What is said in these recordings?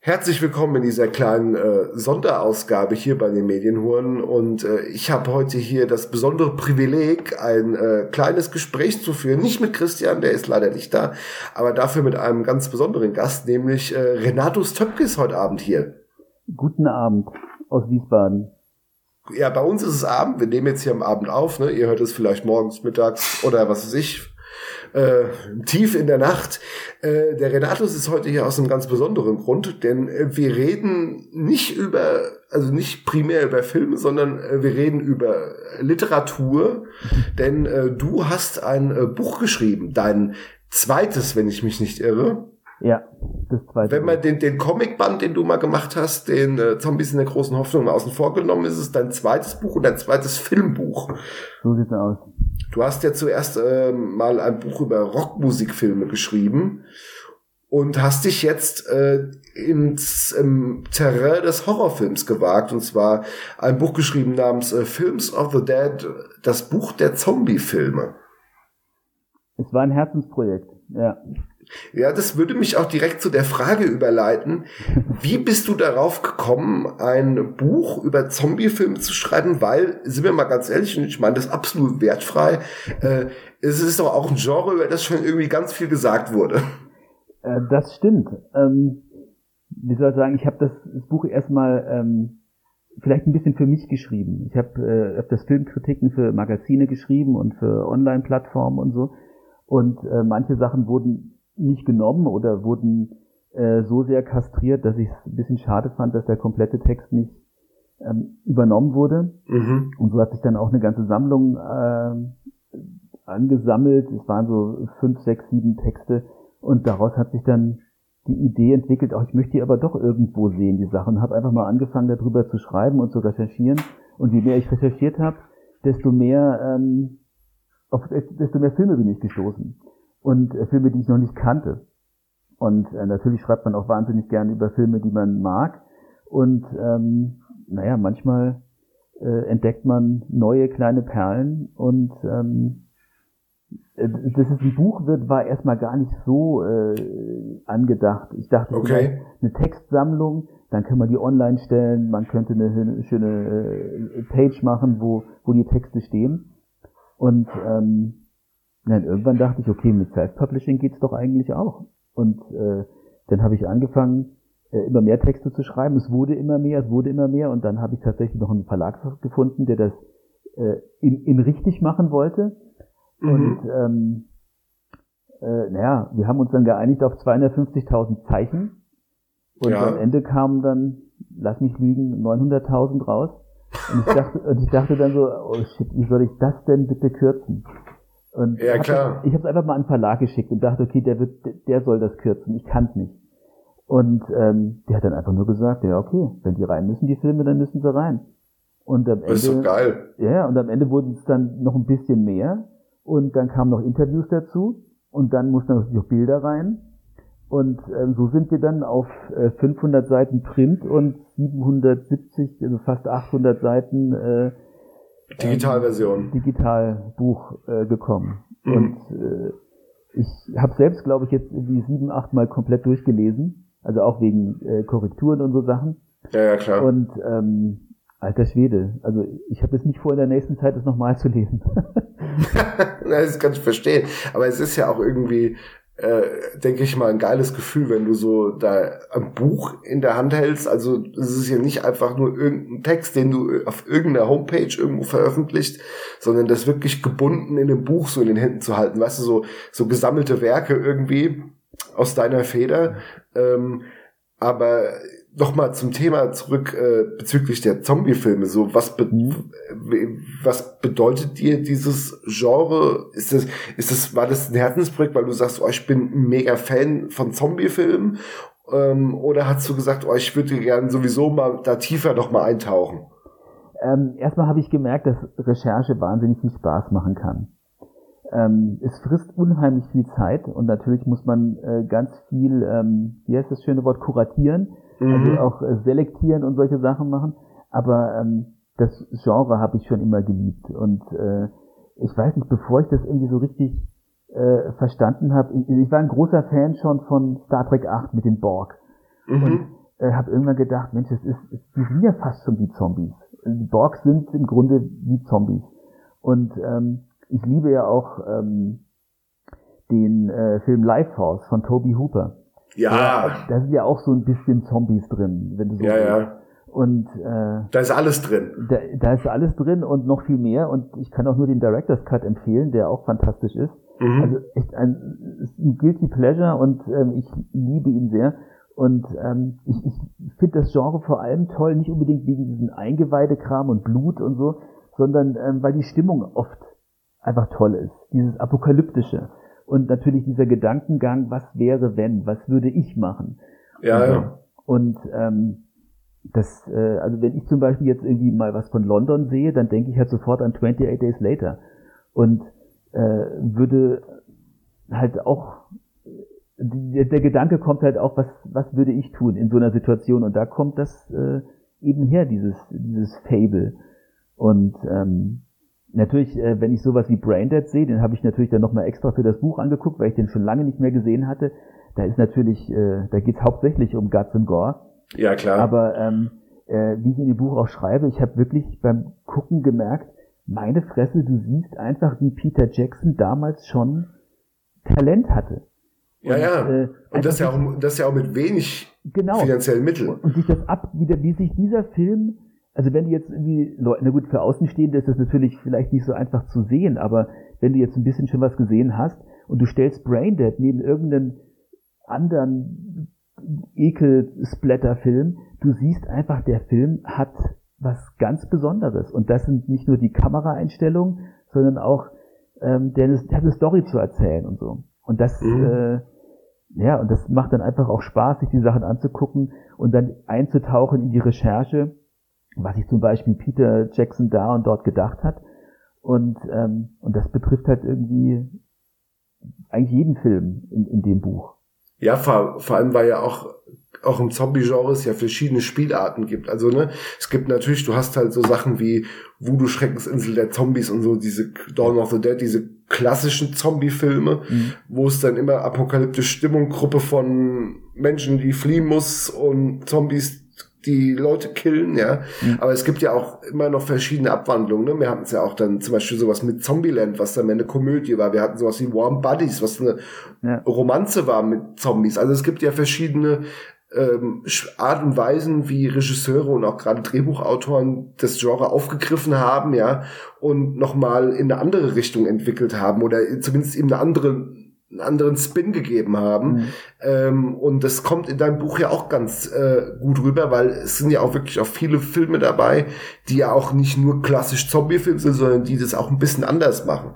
Herzlich willkommen in dieser kleinen äh, Sonderausgabe hier bei den Medienhuren und äh, ich habe heute hier das besondere Privileg, ein äh, kleines Gespräch zu führen, nicht mit Christian, der ist leider nicht da, aber dafür mit einem ganz besonderen Gast, nämlich äh, Renatus Töpkes heute Abend hier. Guten Abend aus Wiesbaden. Ja, bei uns ist es Abend, wir nehmen jetzt hier am Abend auf, ne? ihr hört es vielleicht morgens, mittags oder was weiß ich, äh, tief in der Nacht. Äh, der Renatus ist heute hier aus einem ganz besonderen Grund, denn äh, wir reden nicht über, also nicht primär über Filme, sondern äh, wir reden über Literatur, denn äh, du hast ein äh, Buch geschrieben, dein zweites, wenn ich mich nicht irre. Ja, das zweite. Wenn man den, den Comicband, den du mal gemacht hast, den äh, Zombies in der großen Hoffnung mal außen vor genommen, ist es dein zweites Buch und dein zweites Filmbuch. So sieht's aus. Du hast ja zuerst äh, mal ein Buch über Rockmusikfilme geschrieben und hast dich jetzt äh, ins im Terrain des Horrorfilms gewagt und zwar ein Buch geschrieben namens äh, Films of the Dead, das Buch der Zombie-Filme. Es war ein Herzensprojekt, ja. Ja, das würde mich auch direkt zu der Frage überleiten. Wie bist du darauf gekommen, ein Buch über Zombiefilme zu schreiben? Weil, sind wir mal ganz ehrlich, und ich meine das absolut wertfrei, äh, es ist doch auch ein Genre, über das schon irgendwie ganz viel gesagt wurde. Äh, das stimmt. Ähm, wie soll ich sagen, ich habe das, das, Buch erstmal ähm, vielleicht ein bisschen für mich geschrieben. Ich habe äh, öfters Filmkritiken für Magazine geschrieben und für Online-Plattformen und so. Und äh, manche Sachen wurden nicht genommen oder wurden äh, so sehr kastriert, dass ich es ein bisschen schade fand, dass der komplette Text nicht ähm, übernommen wurde. Mhm. Und so hat sich dann auch eine ganze Sammlung äh, angesammelt. Es waren so fünf, sechs, sieben Texte und daraus hat sich dann die Idee entwickelt, auch ich möchte die aber doch irgendwo sehen, die Sachen. Habe einfach mal angefangen, darüber zu schreiben und zu recherchieren. Und je mehr ich recherchiert habe, desto mehr ähm, auf desto mehr Filme bin ich gestoßen und äh, Filme, die ich noch nicht kannte. Und äh, natürlich schreibt man auch wahnsinnig gerne über Filme, die man mag. Und ähm, naja, manchmal äh, entdeckt man neue kleine Perlen und ähm, äh, dass es ein Buch wird, war erstmal gar nicht so äh, angedacht. Ich dachte, okay. eine Textsammlung, dann kann man die online stellen, man könnte eine schöne äh, Page machen, wo, wo die Texte stehen. Und ähm, dann irgendwann dachte ich, okay, mit Self-Publishing geht's doch eigentlich auch. Und äh, dann habe ich angefangen, äh, immer mehr Texte zu schreiben. Es wurde immer mehr, es wurde immer mehr. Und dann habe ich tatsächlich noch einen Verlag gefunden, der das äh, in, in richtig machen wollte. Mhm. Und ähm, äh, naja, wir haben uns dann geeinigt auf 250.000 Zeichen. Und ja. am Ende kamen dann, lass mich lügen, 900.000 raus. Und ich dachte, und ich dachte dann so, oh shit, wie soll ich das denn bitte kürzen? Und ja, klar. Ich habe es einfach mal an den Verlag geschickt und dachte, okay, der wird, der soll das kürzen. Ich kann es nicht. Und ähm, der hat dann einfach nur gesagt, ja, okay, wenn die rein müssen, die Filme, dann müssen sie rein. Und am Ende, das ist so geil. Ja, und am Ende wurden es dann noch ein bisschen mehr. Und dann kamen noch Interviews dazu. Und dann mussten noch Bilder rein. Und ähm, so sind wir dann auf äh, 500 Seiten Print und 770, also fast 800 Seiten äh, Digitalversion. Ähm, Digitalbuch äh, gekommen. Mhm. Und äh, ich habe selbst, glaube ich, jetzt die sieben, acht Mal komplett durchgelesen. Also auch wegen äh, Korrekturen und so Sachen. Ja, ja, klar. Und ähm, alter Schwede, also ich habe jetzt nicht vor, in der nächsten Zeit das nochmal zu lesen. das kann ich verstehen. Aber es ist ja auch irgendwie, äh, denke ich mal, ein geiles Gefühl, wenn du so da ein Buch in der Hand hältst. Also es ist ja nicht einfach nur irgendein Text, den du auf irgendeiner Homepage irgendwo veröffentlicht, sondern das wirklich gebunden in dem Buch so in den Händen zu halten. Weißt du, so, so gesammelte Werke irgendwie aus deiner Feder. Ähm, aber nochmal zum Thema zurück äh, bezüglich der Zombie-Filme. So, was, be mhm. was bedeutet dir dieses Genre? Ist das, ist das, war das ein Herzensprojekt, weil du sagst, oh, ich bin ein mega Fan von Zombie-Filmen? Ähm, oder hast du gesagt, oh, ich würde gerne sowieso mal da tiefer noch mal eintauchen? Ähm, erstmal habe ich gemerkt, dass Recherche wahnsinnig viel Spaß machen kann. Ähm, es frisst unheimlich viel Zeit und natürlich muss man äh, ganz viel, ähm, wie heißt das schöne Wort, kuratieren mhm. also auch äh, selektieren und solche Sachen machen. Aber ähm, das Genre habe ich schon immer geliebt. Und äh, ich weiß nicht, bevor ich das irgendwie so richtig äh, verstanden habe, ich, ich war ein großer Fan schon von Star Trek 8 mit dem Borg. Mhm. Und äh, habe irgendwann gedacht, Mensch, das ist, die sind ja fast schon wie Zombies. Die Borgs sind im Grunde wie Zombies. Und ähm, ich liebe ja auch ähm, den äh, Film Lifehouse von Toby Hooper. Ja. Da sind ja auch so ein bisschen Zombies drin, wenn du so Ja, willst. ja. Und äh, da ist alles drin. Da, da ist alles drin und noch viel mehr. Und ich kann auch nur den Director's Cut empfehlen, der auch fantastisch ist. Mhm. Also echt ein, ein guilty pleasure und ähm, ich liebe ihn sehr. Und ähm, ich, ich finde das Genre vor allem toll, nicht unbedingt wegen diesen Eingeweidekram und Blut und so, sondern ähm, weil die Stimmung oft einfach toll ist. Dieses Apokalyptische. Und natürlich dieser Gedankengang, was wäre, wenn, was würde ich machen? Ja, und, ja. Und ähm, das, äh, also wenn ich zum Beispiel jetzt irgendwie mal was von London sehe, dann denke ich halt sofort an 28 Days Later und äh, würde halt auch der, der Gedanke kommt halt auch, was was würde ich tun in so einer Situation und da kommt das äh, eben her, dieses dieses Fable und ähm, natürlich, äh, wenn ich sowas wie Braindead sehe, den habe ich natürlich dann nochmal extra für das Buch angeguckt, weil ich den schon lange nicht mehr gesehen hatte. Da ist natürlich, äh, da geht es hauptsächlich um Guts and Gore ja, klar. Aber ähm, äh, wie ich in dem Buch auch schreibe, ich habe wirklich beim Gucken gemerkt, meine Fresse, du siehst einfach, wie Peter Jackson damals schon Talent hatte. Ja, und, ja. Äh, und das ja, auch, das ja auch mit wenig genau. finanziellen Mitteln. Und, und sich das ab, wie, wie sich dieser Film, also wenn du jetzt irgendwie, na gut, für Außenstehende ist das natürlich vielleicht nicht so einfach zu sehen, aber wenn du jetzt ein bisschen schon was gesehen hast und du stellst Braindead neben irgendeinen anderen Ekel-Splatter-Film. Du siehst einfach, der Film hat was ganz Besonderes. Und das sind nicht nur die Kameraeinstellungen, sondern auch ähm, der, der hat eine Story zu erzählen und so. Und das, mhm. äh, ja, und das macht dann einfach auch Spaß, sich die Sachen anzugucken und dann einzutauchen in die Recherche, was sich zum Beispiel Peter Jackson da und dort gedacht hat. Und, ähm, und das betrifft halt irgendwie eigentlich jeden Film in, in dem Buch. Ja, vor, vor allem, weil ja auch, auch im Zombie-Genre es ja verschiedene Spielarten gibt. Also, ne, es gibt natürlich, du hast halt so Sachen wie Voodoo Schreckensinsel der Zombies und so, diese Dawn of the Dead, diese klassischen Zombie-Filme, mhm. wo es dann immer apokalyptische Stimmung, Gruppe von Menschen, die fliehen muss und Zombies die Leute killen, ja. Mhm. Aber es gibt ja auch immer noch verschiedene Abwandlungen. Ne? Wir hatten es ja auch dann zum Beispiel sowas mit Zombieland, was dann eine Komödie war. Wir hatten sowas wie Warm Buddies, was eine ja. Romanze war mit Zombies. Also es gibt ja verschiedene ähm, Art und Weisen, wie Regisseure und auch gerade Drehbuchautoren das Genre aufgegriffen haben, ja, und nochmal in eine andere Richtung entwickelt haben oder zumindest eben eine andere einen anderen Spin gegeben haben. Mhm. Ähm, und das kommt in deinem Buch ja auch ganz äh, gut rüber, weil es sind ja auch wirklich auch viele Filme dabei, die ja auch nicht nur klassisch Zombie-Filme sind, sondern die das auch ein bisschen anders machen.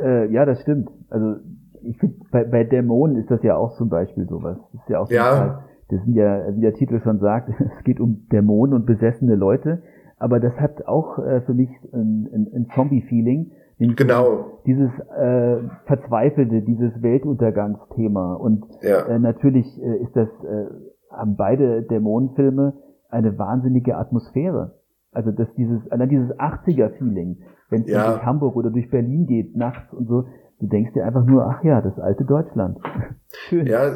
Äh, ja, das stimmt. Also ich finde, bei, bei Dämonen ist das ja auch zum Beispiel sowas. Das ist ja auch so ja. Fall. Das sind ja, wie der Titel schon sagt, es geht um Dämonen und besessene Leute. Aber das hat auch äh, für mich ein, ein, ein Zombie-Feeling Genau. Dieses äh, verzweifelte, dieses Weltuntergangsthema. Und ja. äh, natürlich äh, ist das, äh, haben beide Dämonenfilme eine wahnsinnige Atmosphäre. Also dass dieses, allein dieses 80er-Feeling, wenn es ja. durch Hamburg oder durch Berlin geht, nachts und so, du denkst dir einfach nur, ach ja, das alte Deutschland. Schön. Ja,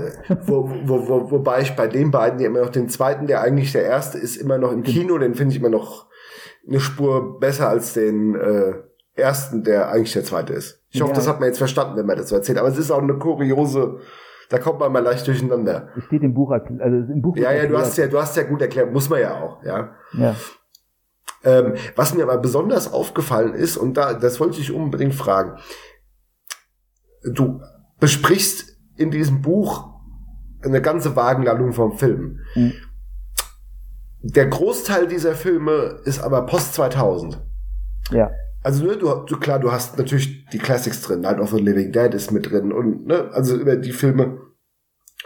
wo, wo, wo, wobei ich bei den beiden ja immer noch den zweiten, der eigentlich der erste ist, immer noch im Kino, den finde ich immer noch eine Spur besser als den äh, ersten, der eigentlich der zweite ist. Ich hoffe, ja. das hat man jetzt verstanden, wenn man das so erzählt. Aber es ist auch eine kuriose, da kommt man mal leicht durcheinander. Es steht im Buch, also im Buch. Ja, ja, du hast ja, du hast ja gut erklärt, muss man ja auch, ja. Ja. Ähm, was mir aber besonders aufgefallen ist, und da, das wollte ich unbedingt fragen. Du besprichst in diesem Buch eine ganze Wagenladung vom Film. Mhm. Der Großteil dieser Filme ist aber Post 2000. Ja. Also ne, du, du klar, du hast natürlich die Classics drin, Night of the Living Dead ist mit drin und ne, also über die Filme,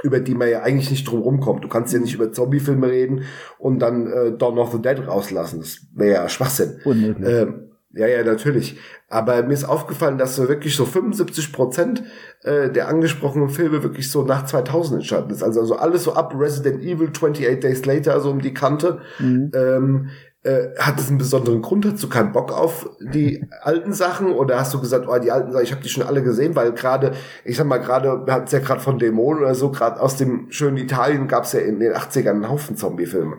über die man ja eigentlich nicht drum rumkommt. Du kannst ja nicht über Zombie-Filme reden und dann äh, Dawn of the Dead rauslassen. Das wäre ja Schwachsinn. Unmöglich. Ähm, ja, ja, natürlich. Aber mir ist aufgefallen, dass so wirklich so 75 Prozent äh, der angesprochenen Filme wirklich so nach 2000 entstanden ist. Also, also alles so ab Resident Evil 28 Days Later, so um die Kante. Mhm. Ähm, äh, hat es einen besonderen Grund? Hast du keinen Bock auf die alten Sachen oder hast du gesagt, oh, die alten Sachen, ich habe die schon alle gesehen, weil gerade, ich sag mal, gerade, wir hatten es ja gerade von Dämonen oder so, gerade aus dem schönen Italien gab es ja in den 80ern einen Haufen Zombie-Filme.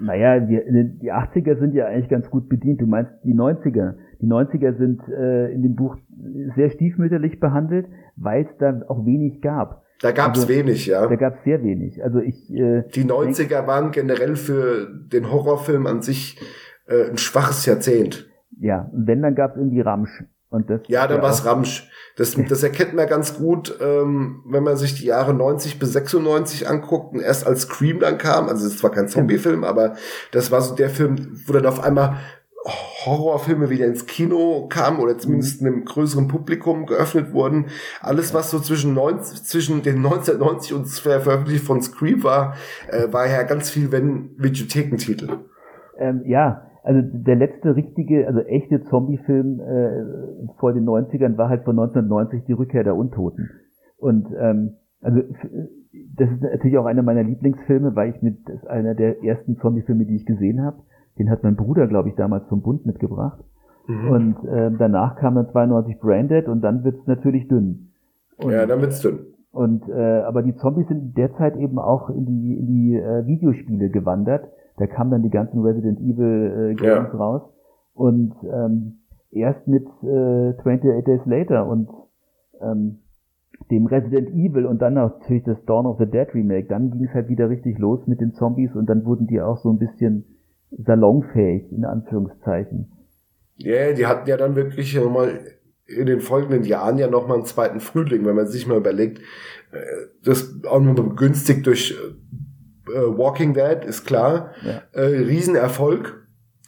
Naja, die, die 80er sind ja eigentlich ganz gut bedient. Du meinst die 90er. Die 90er sind äh, in dem Buch sehr stiefmütterlich behandelt, weil es da auch wenig gab. Da gab es also, wenig, ja. Da gab es sehr wenig. Also ich. Äh, die 90er denk, waren generell für den Horrorfilm an sich äh, ein schwaches Jahrzehnt. Ja, und wenn, dann gab es irgendwie Ramsch. Und das ja, dann war es Ramsch. Das, das erkennt man ganz gut, ähm, wenn man sich die Jahre 90 bis 96 anguckt und erst als Scream dann kam, also es ist zwar kein Zombie-Film, aber das war so der Film, wo dann auf einmal Horrorfilme wieder ins Kino kamen oder zumindest einem größeren Publikum geöffnet wurden. Alles, was so zwischen, 90, zwischen den 1990 und der Veröffentlichung von Scream war, äh, war ja ganz viel, wenn Videothekentitel. Ähm, ja, also der letzte richtige, also echte Zombie-Film äh, vor den 90ern war halt von 1990 die Rückkehr der Untoten. Und ähm, also das ist natürlich auch einer meiner Lieblingsfilme, weil ich mit das ist einer der ersten Zombie-Filme, die ich gesehen habe. Den hat mein Bruder, glaube ich, damals vom Bund mitgebracht. Mhm. Und äh, danach kam dann 92 Branded und dann wird's natürlich dünn. Und, ja, dann wird's dünn. Und äh, aber die Zombies sind derzeit eben auch in die, in die äh, Videospiele gewandert. Da kamen dann die ganzen Resident Evil äh, Games ja. raus. Und ähm, erst mit äh, 28 Days Later und ähm, dem Resident Evil und dann natürlich das Dawn of the Dead Remake, dann ging es halt wieder richtig los mit den Zombies und dann wurden die auch so ein bisschen salonfähig, in Anführungszeichen. Ja, yeah, die hatten ja dann wirklich nochmal in den folgenden Jahren ja nochmal einen zweiten Frühling, wenn man sich mal überlegt, äh, das auch nur begünstigt durch äh, Walking Dead, ist klar, ja. äh, Riesenerfolg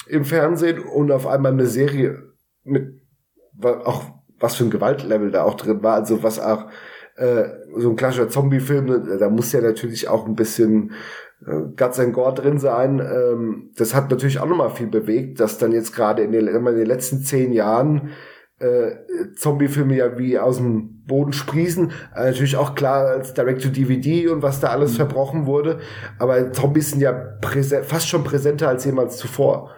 im Fernsehen und auf einmal eine Serie mit auch was für ein Gewaltlevel da auch drin war, also was auch äh, so ein klassischer Zombie-Film, da muss ja natürlich auch ein bisschen äh, Guts and Gore drin sein. Ähm, das hat natürlich auch nochmal viel bewegt, dass dann jetzt gerade in, den, in den letzten zehn Jahren äh, Zombie-Filme ja wie aus dem Boden sprießen. Äh, natürlich auch klar als Direct-to-DVD und was da alles mhm. verbrochen wurde. Aber Zombies sind ja fast schon präsenter als jemals zuvor.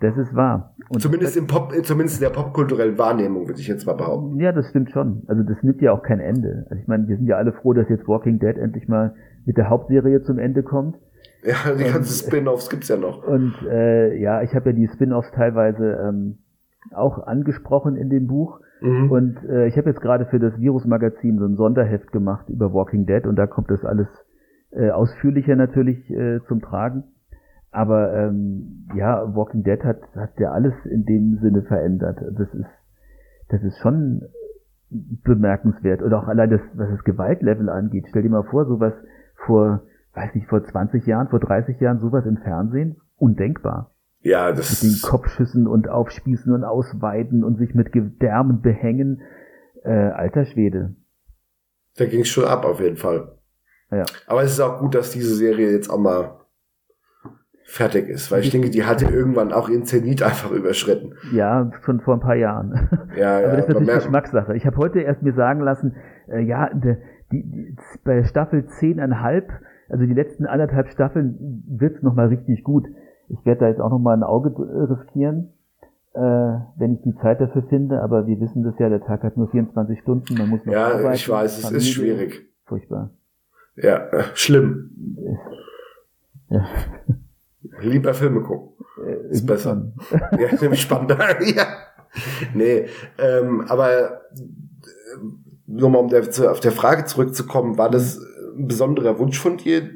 Das ist wahr. Und zumindest, im Pop, zumindest in der popkulturellen Wahrnehmung, würde ich jetzt mal behaupten. Ja, das stimmt schon. Also das nimmt ja auch kein Ende. Also ich meine, wir sind ja alle froh, dass jetzt Walking Dead endlich mal mit der Hauptserie zum Ende kommt. Ja, die ganzen Spin-offs gibt's ja noch. Und äh, ja, ich habe ja die Spin-offs teilweise ähm, auch angesprochen in dem Buch. Mhm. Und äh, ich habe jetzt gerade für das Virus-Magazin so ein Sonderheft gemacht über Walking Dead und da kommt das alles äh, ausführlicher natürlich äh, zum Tragen. Aber ähm, ja, Walking Dead hat, hat ja alles in dem Sinne verändert. Das ist, das ist schon bemerkenswert. Und auch allein das, was das Gewaltlevel angeht. Stell dir mal vor, sowas vor, weiß nicht, vor 20 Jahren, vor 30 Jahren, sowas im Fernsehen, undenkbar. Ja, das mit den Kopfschüssen und Aufspießen und Ausweiden und sich mit Gedärmen behängen. Äh, alter Schwede. Da ging es schon ab, auf jeden Fall. Ja. Aber es ist auch gut, dass diese Serie jetzt auch mal fertig ist, weil ich denke, die hatte irgendwann auch ihren Zenit einfach überschritten. Ja, schon vor ein paar Jahren. Ja, ja. Aber das ist natürlich Geschmackssache. Ich habe heute erst mir sagen lassen, äh, ja, die, die, bei Staffel 10,5, also die letzten anderthalb Staffeln, wird's noch mal richtig gut. Ich werde da jetzt auch noch mal ein Auge riskieren, äh, wenn ich die Zeit dafür finde. Aber wir wissen das ja, der Tag hat nur 24 Stunden, man muss noch Ja, arbeiten, ich weiß, es Familie. ist schwierig. Furchtbar. Ja, äh, schlimm. Ja. Lieber Filme gucken. Äh, ist besser. ja, nämlich spannender. ja. Nee, ähm, aber äh, nur mal um der, auf der Frage zurückzukommen, war das ein besonderer Wunsch von dir,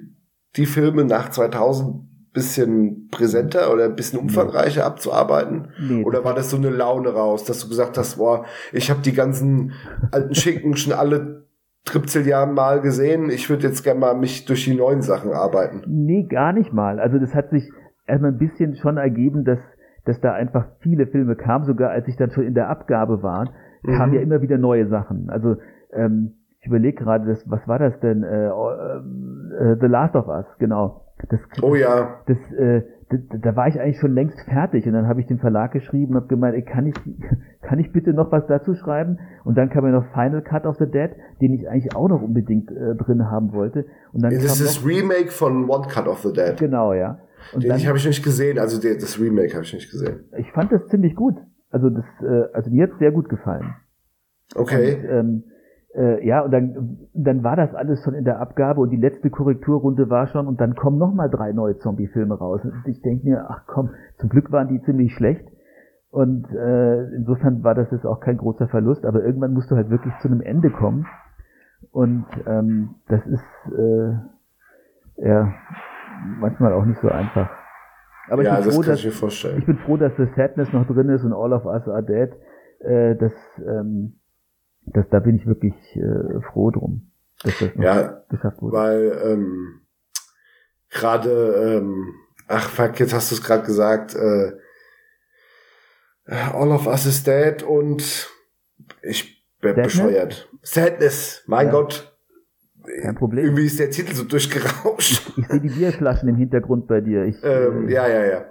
die Filme nach 2000 bisschen präsenter oder ein bisschen umfangreicher nee. abzuarbeiten? Nee, oder war das so eine Laune raus, dass du gesagt hast, boah, ich habe die ganzen alten Schinken schon alle Tripzilliarden Mal gesehen. Ich würde jetzt gerne mal mich durch die neuen Sachen arbeiten. Nee, gar nicht mal. Also das hat sich erstmal ein bisschen schon ergeben, dass, dass da einfach viele Filme kamen, sogar als ich dann schon in der Abgabe war, mhm. kamen ja immer wieder neue Sachen. Also ähm, ich überlege gerade, das, was war das denn? Äh, äh, The Last of Us, genau. Das, oh ja. Das, äh, da, da war ich eigentlich schon längst fertig und dann habe ich dem Verlag geschrieben und habe gemeint, ey, kann ich kann ich bitte noch was dazu schreiben? Und dann kam ja noch Final Cut of the Dead, den ich eigentlich auch noch unbedingt äh, drin haben wollte. Und dann das ist das Remake von One Cut of the Dead. Genau, ja. Und den habe ich nicht gesehen, also der, das Remake habe ich nicht gesehen. Ich fand das ziemlich gut. Also das, äh, also mir hat sehr gut gefallen. Okay. Und, ähm, äh, ja, und dann, dann war das alles schon in der Abgabe und die letzte Korrekturrunde war schon und dann kommen nochmal drei neue Zombie-Filme raus. Und ich denke mir, ach komm, zum Glück waren die ziemlich schlecht. Und äh, insofern war das jetzt auch kein großer Verlust, aber irgendwann musst du halt wirklich zu einem Ende kommen. Und ähm, das ist äh, ja manchmal auch nicht so einfach. Aber ja, ich bin froh, dass, ich, ich bin froh, dass The Sadness noch drin ist und All of Us Are Dead. Äh, das, ähm, das, da bin ich wirklich äh, froh drum, dass das ja, geschafft wurde. Weil ähm, gerade, ähm, ach fuck, jetzt hast du es gerade gesagt, äh, All of Us is Dead und ich bin bescheuert. Sadness, mein ja. Gott. Kein Problem. Irgendwie ist der Titel so durchgerauscht. Ich, ich sehe die Bierflaschen im Hintergrund bei dir. Ich, ähm, äh, ja, ja, ja.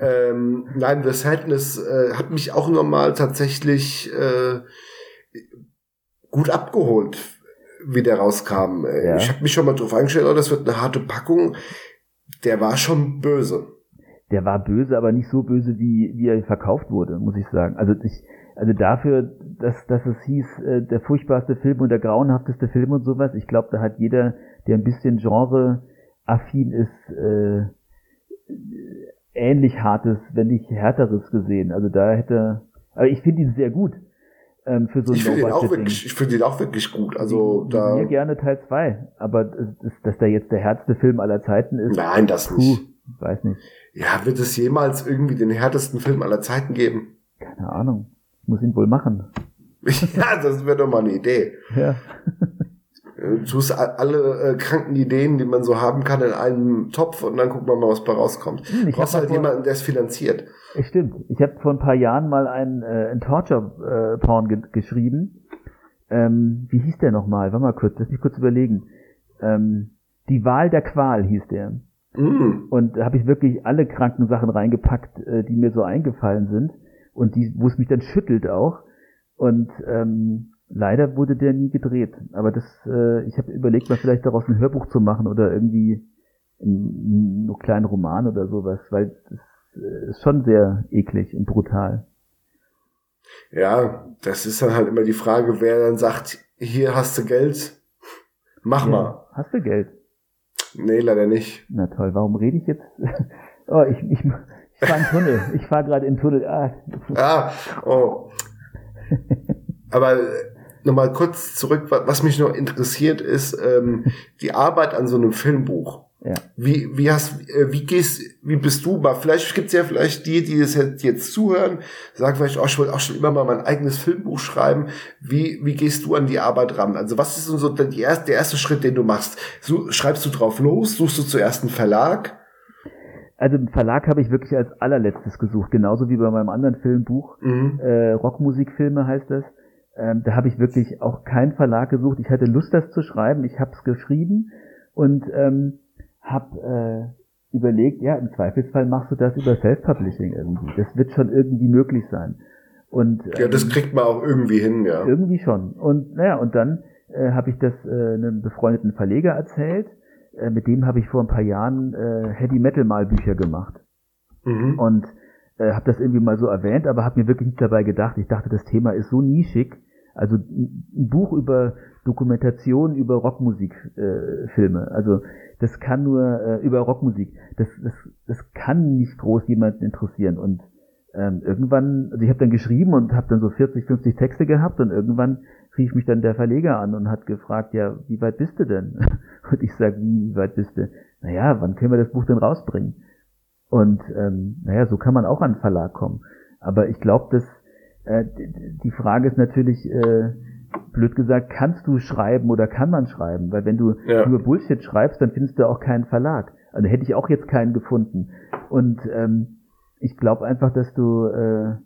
ähm, nein, The Sadness äh, hat mich auch nochmal tatsächlich äh, gut abgeholt, wie der rauskam. Äh, ja. Ich habe mich schon mal drauf eingestellt, oh, das wird eine harte Packung. Der war schon böse der war böse, aber nicht so böse, wie, wie er verkauft wurde, muss ich sagen. Also ich, also dafür, dass, dass es hieß, äh, der furchtbarste Film und der grauenhafteste Film und sowas, ich glaube, da hat jeder, der ein bisschen genre-affin ist, äh, ähnlich hartes, wenn nicht härteres gesehen. Also da hätte, aber ich finde ihn sehr gut. Ähm, für so ein ich finde ihn auch wirklich, ich finde ihn auch wirklich gut. Also ich, da. Mir gerne Teil 2, aber dass, dass da jetzt der härteste Film aller Zeiten ist. Nein, das puh, nicht. Weiß nicht. Ja, wird es jemals irgendwie den härtesten Film aller Zeiten geben? Keine Ahnung. Ich muss ihn wohl machen. ja, das wäre doch mal eine Idee. Ja. Du äh, tust alle äh, kranken Ideen, die man so haben kann, in einen Topf und dann gucken wir mal, was bei rauskommt. Hm, du brauchst halt vor, jemanden, der es finanziert. Stimmt. Ich habe vor ein paar Jahren mal einen, äh, einen Torture-Porn ge geschrieben. Ähm, wie hieß der nochmal? Warte mal kurz, lass mich kurz überlegen. Ähm, die Wahl der Qual hieß der. Mm. Und da habe ich wirklich alle kranken Sachen reingepackt, äh, die mir so eingefallen sind und die, wo es mich dann schüttelt auch. Und ähm, leider wurde der nie gedreht. Aber das, äh, ich habe überlegt, mal vielleicht daraus ein Hörbuch zu machen oder irgendwie einen, einen kleinen Roman oder sowas, weil das äh, ist schon sehr eklig und brutal. Ja, das ist dann halt immer die Frage, wer dann sagt, hier hast du Geld, mach ja, mal. Hast du Geld? Nee, leider nicht. Na toll, warum rede ich jetzt? oh, ich, ich, ich fahre in Tunnel. Ich fahre gerade in Tunnel. Ah, ah oh. Aber äh, nochmal kurz zurück, was mich noch interessiert, ist ähm, die Arbeit an so einem Filmbuch. Ja. Wie, wie hast, äh, wie gehst, wie bist du mal? Vielleicht gibt's ja vielleicht die, die das jetzt zuhören, sagen vielleicht, oh, ich wollte auch schon immer mal mein eigenes Filmbuch schreiben. Wie, wie gehst du an die Arbeit ran? Also was ist so erste, der erste Schritt, den du machst? So, schreibst du drauf los? Suchst du zuerst einen Verlag? Also einen Verlag habe ich wirklich als allerletztes gesucht, genauso wie bei meinem anderen Filmbuch. Mhm. Äh, Rockmusikfilme heißt das. Ähm, da habe ich wirklich auch keinen Verlag gesucht. Ich hatte Lust, das zu schreiben. Ich habe es geschrieben und ähm, habe äh, überlegt, ja, im Zweifelsfall machst du das über Self-Publishing irgendwie. Das wird schon irgendwie möglich sein. Und, ja, das ähm, kriegt man auch irgendwie hin, ja. Irgendwie schon. Und naja, und dann äh, habe ich das äh, einem befreundeten Verleger erzählt. Äh, mit dem habe ich vor ein paar Jahren äh, Heavy Metal Malbücher gemacht. Mhm. Und äh, habe das irgendwie mal so erwähnt, aber habe mir wirklich nicht dabei gedacht. Ich dachte, das Thema ist so nischig. Also ein Buch über Dokumentation über Rockmusikfilme. Äh, also das kann nur äh, über Rockmusik. Das, das, das kann nicht groß jemanden interessieren. Und ähm, irgendwann, also ich habe dann geschrieben und habe dann so 40, 50 Texte gehabt und irgendwann rief mich dann der Verleger an und hat gefragt, ja, wie weit bist du denn? Und ich sage, wie weit bist du? Naja, wann können wir das Buch denn rausbringen? Und ähm, naja, so kann man auch an den Verlag kommen. Aber ich glaube, dass äh, die Frage ist natürlich, äh, blöd gesagt, kannst du schreiben oder kann man schreiben? Weil wenn du ja. nur Bullshit schreibst, dann findest du auch keinen Verlag. Also hätte ich auch jetzt keinen gefunden. Und ähm, ich glaube einfach, dass du äh,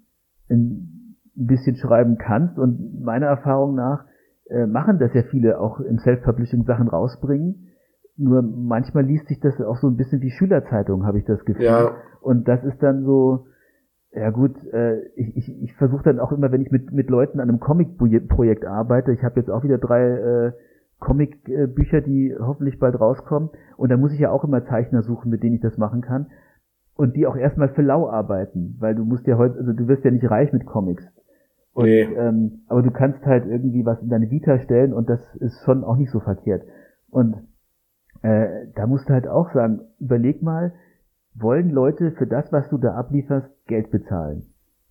ein bisschen schreiben kannst. Und meiner Erfahrung nach äh, machen das ja viele auch im Self-Publishing Sachen rausbringen. Nur manchmal liest sich das auch so ein bisschen wie Schülerzeitung, habe ich das Gefühl. Ja. Und das ist dann so, ja gut, äh, ich, ich, ich versuche dann auch immer, wenn ich mit, mit Leuten an einem Comic-Projekt arbeite, ich habe jetzt auch wieder drei, äh, Comicbücher, die hoffentlich bald rauskommen. Und da muss ich ja auch immer Zeichner suchen, mit denen ich das machen kann. Und die auch erstmal für lau arbeiten, weil du musst ja heute, also du wirst ja nicht reich mit Comics. Und, nee. ähm, aber du kannst halt irgendwie was in deine Vita stellen und das ist schon auch nicht so verkehrt. Und äh, da musst du halt auch sagen, überleg mal, wollen Leute für das, was du da ablieferst, Geld bezahlen?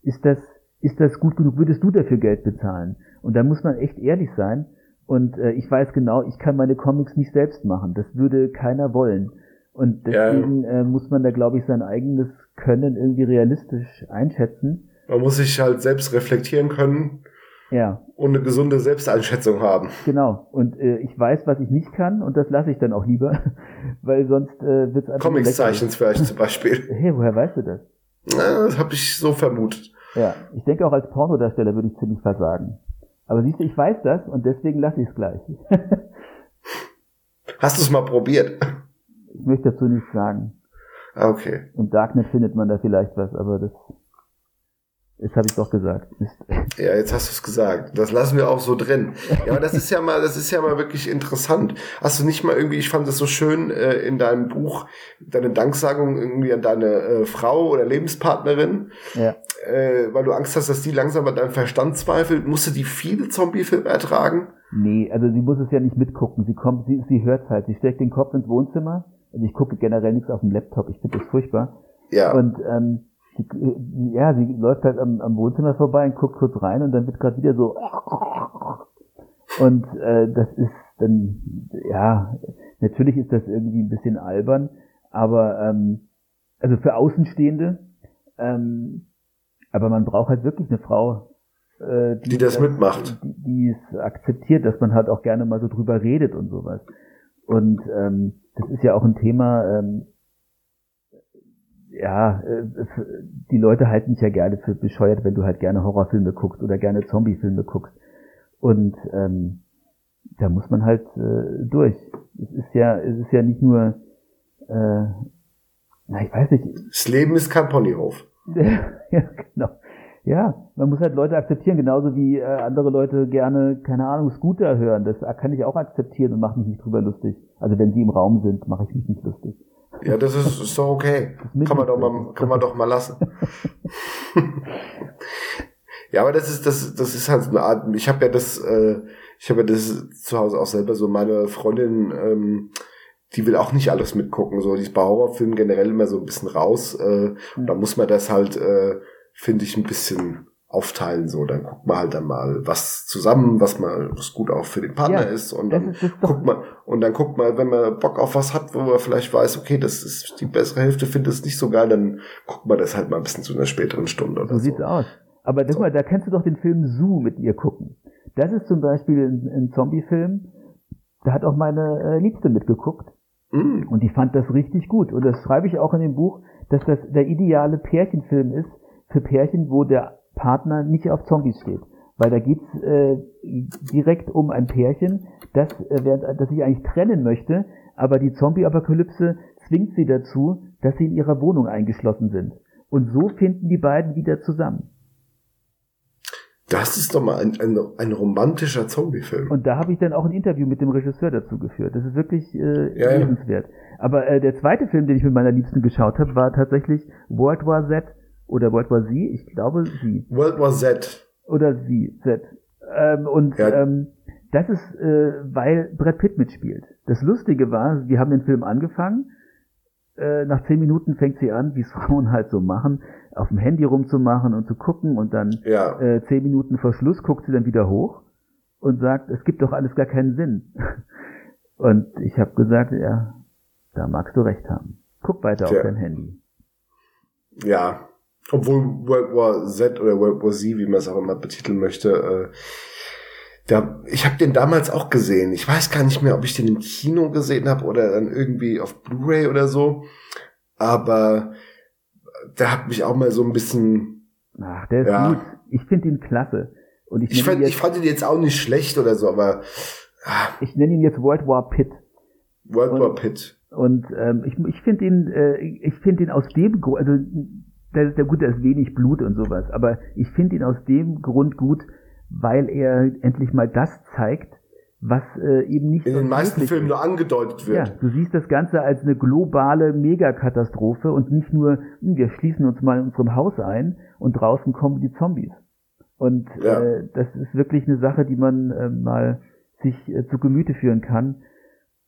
Ist das, ist das gut genug? Würdest du dafür Geld bezahlen? Und da muss man echt ehrlich sein. Und äh, ich weiß genau, ich kann meine Comics nicht selbst machen. Das würde keiner wollen. Und deswegen ja. äh, muss man da, glaube ich, sein eigenes Können irgendwie realistisch einschätzen. Man muss sich halt selbst reflektieren können. Ja. Und eine gesunde Selbsteinschätzung haben. Genau. Und äh, ich weiß, was ich nicht kann und das lasse ich dann auch lieber, weil sonst äh, wird es einfach. Comics zeichnen vielleicht zum Beispiel. hey, woher weißt du das? Na, das habe ich so vermutet. Ja, ich denke auch als Pornodarsteller würde ich ziemlich versagen. Aber siehst du, ich weiß das und deswegen lasse ich es gleich. Hast du es mal probiert? Ich möchte dazu nichts sagen. Ah, okay. Im Darknet findet man da vielleicht was, aber das Jetzt habe ich doch gesagt. Mist. Ja, jetzt hast du es gesagt. Das lassen wir auch so drin. Ja, aber das ist ja mal, das ist ja mal wirklich interessant. Hast du nicht mal irgendwie, ich fand das so schön äh, in deinem Buch, deine Danksagung irgendwie an deine äh, Frau oder Lebenspartnerin, ja. äh, weil du Angst hast, dass die langsam an deinem Verstand zweifelt. Musste die viele Zombie-Filme ertragen? Nee, also sie muss es ja nicht mitgucken. Sie kommt, sie, sie hört halt. Sie steckt den Kopf ins Wohnzimmer. Also ich gucke generell nichts auf dem Laptop. Ich finde das furchtbar. Ja. Und ähm, die, ja, sie läuft halt am, am Wohnzimmer vorbei und guckt kurz rein und dann wird gerade wieder so und äh, das ist dann ja natürlich ist das irgendwie ein bisschen albern, aber ähm, also für Außenstehende, ähm, aber man braucht halt wirklich eine Frau, äh, die, die das, das mitmacht, die, die es akzeptiert, dass man halt auch gerne mal so drüber redet und sowas. Und ähm, das ist ja auch ein Thema. Ähm, ja, äh, die Leute halten dich ja gerne für bescheuert, wenn du halt gerne Horrorfilme guckst oder gerne Zombiefilme guckst. Und ähm, da muss man halt äh, durch. Es ist ja, es ist ja nicht nur, äh, na, ich weiß nicht. Das Leben ist kein Ponyhof. ja, genau. Ja, man muss halt Leute akzeptieren, genauso wie äh, andere Leute gerne, keine Ahnung, Scooter hören. Das kann ich auch akzeptieren und mache mich nicht drüber lustig. Also wenn sie im Raum sind, mache ich mich nicht lustig. Ja, das ist, ist doch okay. Kann man doch mal, kann man doch mal lassen. ja, aber das ist, das, das ist halt so eine Art, ich habe ja das, äh, ich habe ja das zu Hause auch selber so, meine Freundin, ähm, die will auch nicht alles mitgucken, so, die ist bei Horrorfilmen generell immer so ein bisschen raus, äh, und da muss man das halt, äh, finde ich, ein bisschen aufteilen, so, dann guckt man halt dann mal was zusammen, was mal, was gut auch für den Partner ja, ist und dann guckt man, und dann guckt man, wenn man Bock auf was hat, wo man vielleicht weiß, okay, das ist die bessere Hälfte, findet es nicht so geil, dann guckt man das halt mal ein bisschen zu einer späteren Stunde oder so. So sieht's aus. Aber guck so. mal, da kannst du doch den Film Zoo mit ihr gucken. Das ist zum Beispiel ein, ein Zombie-Film, da hat auch meine äh, Liebste mitgeguckt. Mm. Und die fand das richtig gut. Und das schreibe ich auch in dem Buch, dass das der ideale Pärchenfilm ist für Pärchen, wo der Partner nicht auf Zombies steht. Weil da geht's äh, direkt um ein Pärchen, das, äh, während, das sich eigentlich trennen möchte, aber die Zombie-Apokalypse zwingt sie dazu, dass sie in ihrer Wohnung eingeschlossen sind. Und so finden die beiden wieder zusammen. Das ist doch mal ein, ein, ein romantischer Zombie-Film. Und da habe ich dann auch ein Interview mit dem Regisseur dazu geführt. Das ist wirklich äh, ja, lebenswert. Ja. Aber äh, der zweite Film, den ich mit meiner Liebsten geschaut habe, war tatsächlich World War Z oder World War Z? Ich glaube sie. World War Z. Oder sie, Z. Ähm, und ja. ähm, das ist, äh, weil Brad Pitt mitspielt. Das Lustige war, wir haben den Film angefangen. Äh, nach zehn Minuten fängt sie an, wie es Frauen halt so machen, auf dem Handy rumzumachen und zu gucken und dann ja. äh, zehn Minuten vor Schluss guckt sie dann wieder hoch und sagt, es gibt doch alles gar keinen Sinn. Und ich habe gesagt, ja, da magst du recht haben. Guck weiter Tja. auf dein Handy. Ja, obwohl World War Z oder World War Z, wie man es auch immer betiteln möchte, äh, da, ich habe den damals auch gesehen. Ich weiß gar nicht mehr, ob ich den im Kino gesehen habe oder dann irgendwie auf Blu-ray oder so. Aber der hat mich auch mal so ein bisschen. Ach, der ist ja. gut. Ich finde ihn klasse. Und ich, ich, fand, jetzt, ich fand ihn jetzt auch nicht schlecht oder so, aber. Ah. Ich nenne ihn jetzt World War Pit. World und, War Pit. Und ähm, ich, ich finde ihn, äh, ich finde ihn aus dem Grund, also der, der gut, da ist wenig Blut und sowas, aber ich finde ihn aus dem Grund gut, weil er endlich mal das zeigt, was äh, eben nicht. In den meisten Filmen nur angedeutet wird. Ja, du siehst das Ganze als eine globale Megakatastrophe und nicht nur, hm, wir schließen uns mal in unserem Haus ein und draußen kommen die Zombies. Und ja. äh, das ist wirklich eine Sache, die man äh, mal sich äh, zu Gemüte führen kann.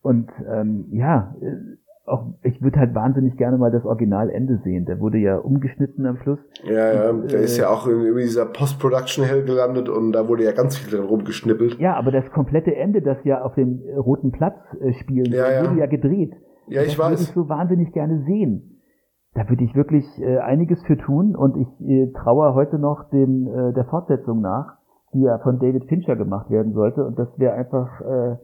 Und ähm, ja, äh, auch ich würde halt wahnsinnig gerne mal das Originalende sehen. Der wurde ja umgeschnitten am Schluss. Ja, ja, und, der äh, ist ja auch in, in dieser Post-Production Hell gelandet und da wurde ja ganz viel drin rumgeschnippelt. Ja, aber das komplette Ende, das ja auf dem Roten Platz äh, spielen, ja, ja. wurde ja gedreht. Ja, ich das weiß. würde ich so wahnsinnig gerne sehen. Da würde ich wirklich äh, einiges für tun und ich äh, traue heute noch dem äh, der Fortsetzung nach, die ja von David Fincher gemacht werden sollte und das wäre einfach, äh,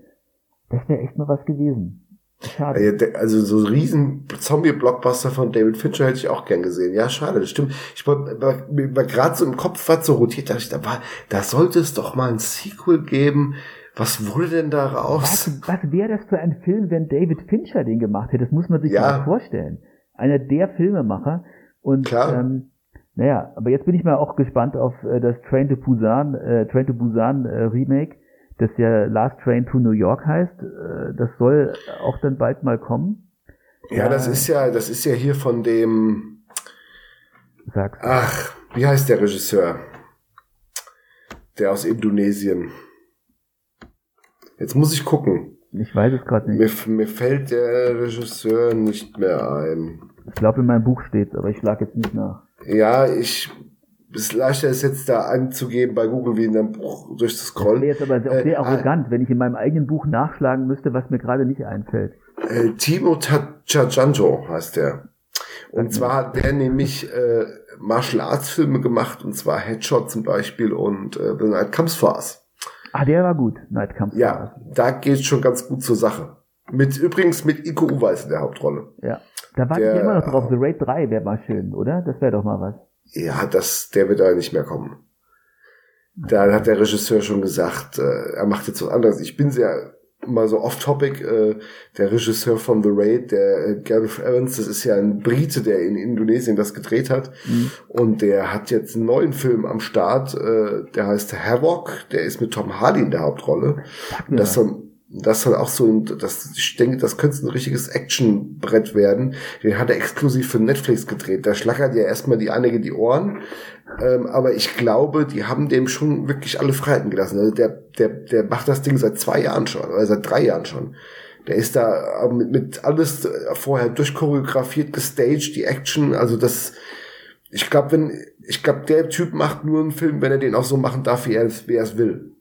das wäre echt mal was gewesen. Schade. Also so riesen Zombie-Blockbuster von David Fincher hätte ich auch gern gesehen. Ja, schade, das stimmt. Ich war, war, war gerade so im Kopf was so rotiert, dachte ich, da war, da sollte es doch mal ein Sequel geben. Was wurde denn daraus? Was, was wäre das für ein Film, wenn David Fincher den gemacht hätte? Das muss man sich ja. mal vorstellen. Einer der Filmemacher. Und Klar. Ähm, naja, aber jetzt bin ich mal auch gespannt auf äh, das Train to Busan, äh, Train to Busan äh, Remake das ja Last Train to New York heißt. Äh, das soll auch dann bald mal kommen. Ja, das ist ja, das ist ja hier von dem. Sag's. Ach, wie heißt der Regisseur? Der aus Indonesien. Jetzt muss ich gucken. Ich weiß es gerade nicht. Mir, mir fällt der Regisseur nicht mehr ein. Ich glaube, in meinem Buch steht aber ich schlage jetzt nicht nach. Ja, ich es leichter ist jetzt da anzugeben bei Google wie in einem Buch durchzuscrollen. Das wäre jetzt aber auch sehr äh, arrogant, wenn ich in meinem eigenen Buch nachschlagen müsste, was mir gerade nicht einfällt. Äh, Timo Chajanjo heißt der. Und das zwar hat der nämlich äh, Martial Arts Filme gemacht, und zwar Headshot zum Beispiel und äh, The Night Comes For Us. Ah, der war gut, Night Comes ja, For Us. Ja, da geht schon ganz gut zur Sache. Mit übrigens mit Iko Uweis in der Hauptrolle. Ja, da war ich immer noch drauf. The Raid 3 wäre mal schön, oder? Das wäre doch mal was ja, das, der wird da nicht mehr kommen. Da hat der Regisseur schon gesagt, äh, er macht jetzt was anderes. Ich bin sehr mal so off-topic, äh, der Regisseur von The Raid, der äh, Gareth Evans, das ist ja ein Brite, der in Indonesien das gedreht hat. Mhm. Und der hat jetzt einen neuen Film am Start, äh, der heißt Havoc, der ist mit Tom Hardy in der Hauptrolle. Ja. Das soll, das soll auch so ein, das, ich denke, das könnte ein richtiges Actionbrett werden. Den hat er exklusiv für Netflix gedreht. Da schlackert ja erstmal die einige die Ohren. Ähm, aber ich glaube, die haben dem schon wirklich alle Freiheiten gelassen. Also der, der, der macht das Ding seit zwei Jahren schon, oder seit drei Jahren schon. Der ist da mit, mit alles vorher durchchoreografiert, gestaged, die Action, also das, ich glaube, wenn, ich glaube, der Typ macht nur einen Film, wenn er den auch so machen darf, wie er es, wie er es will.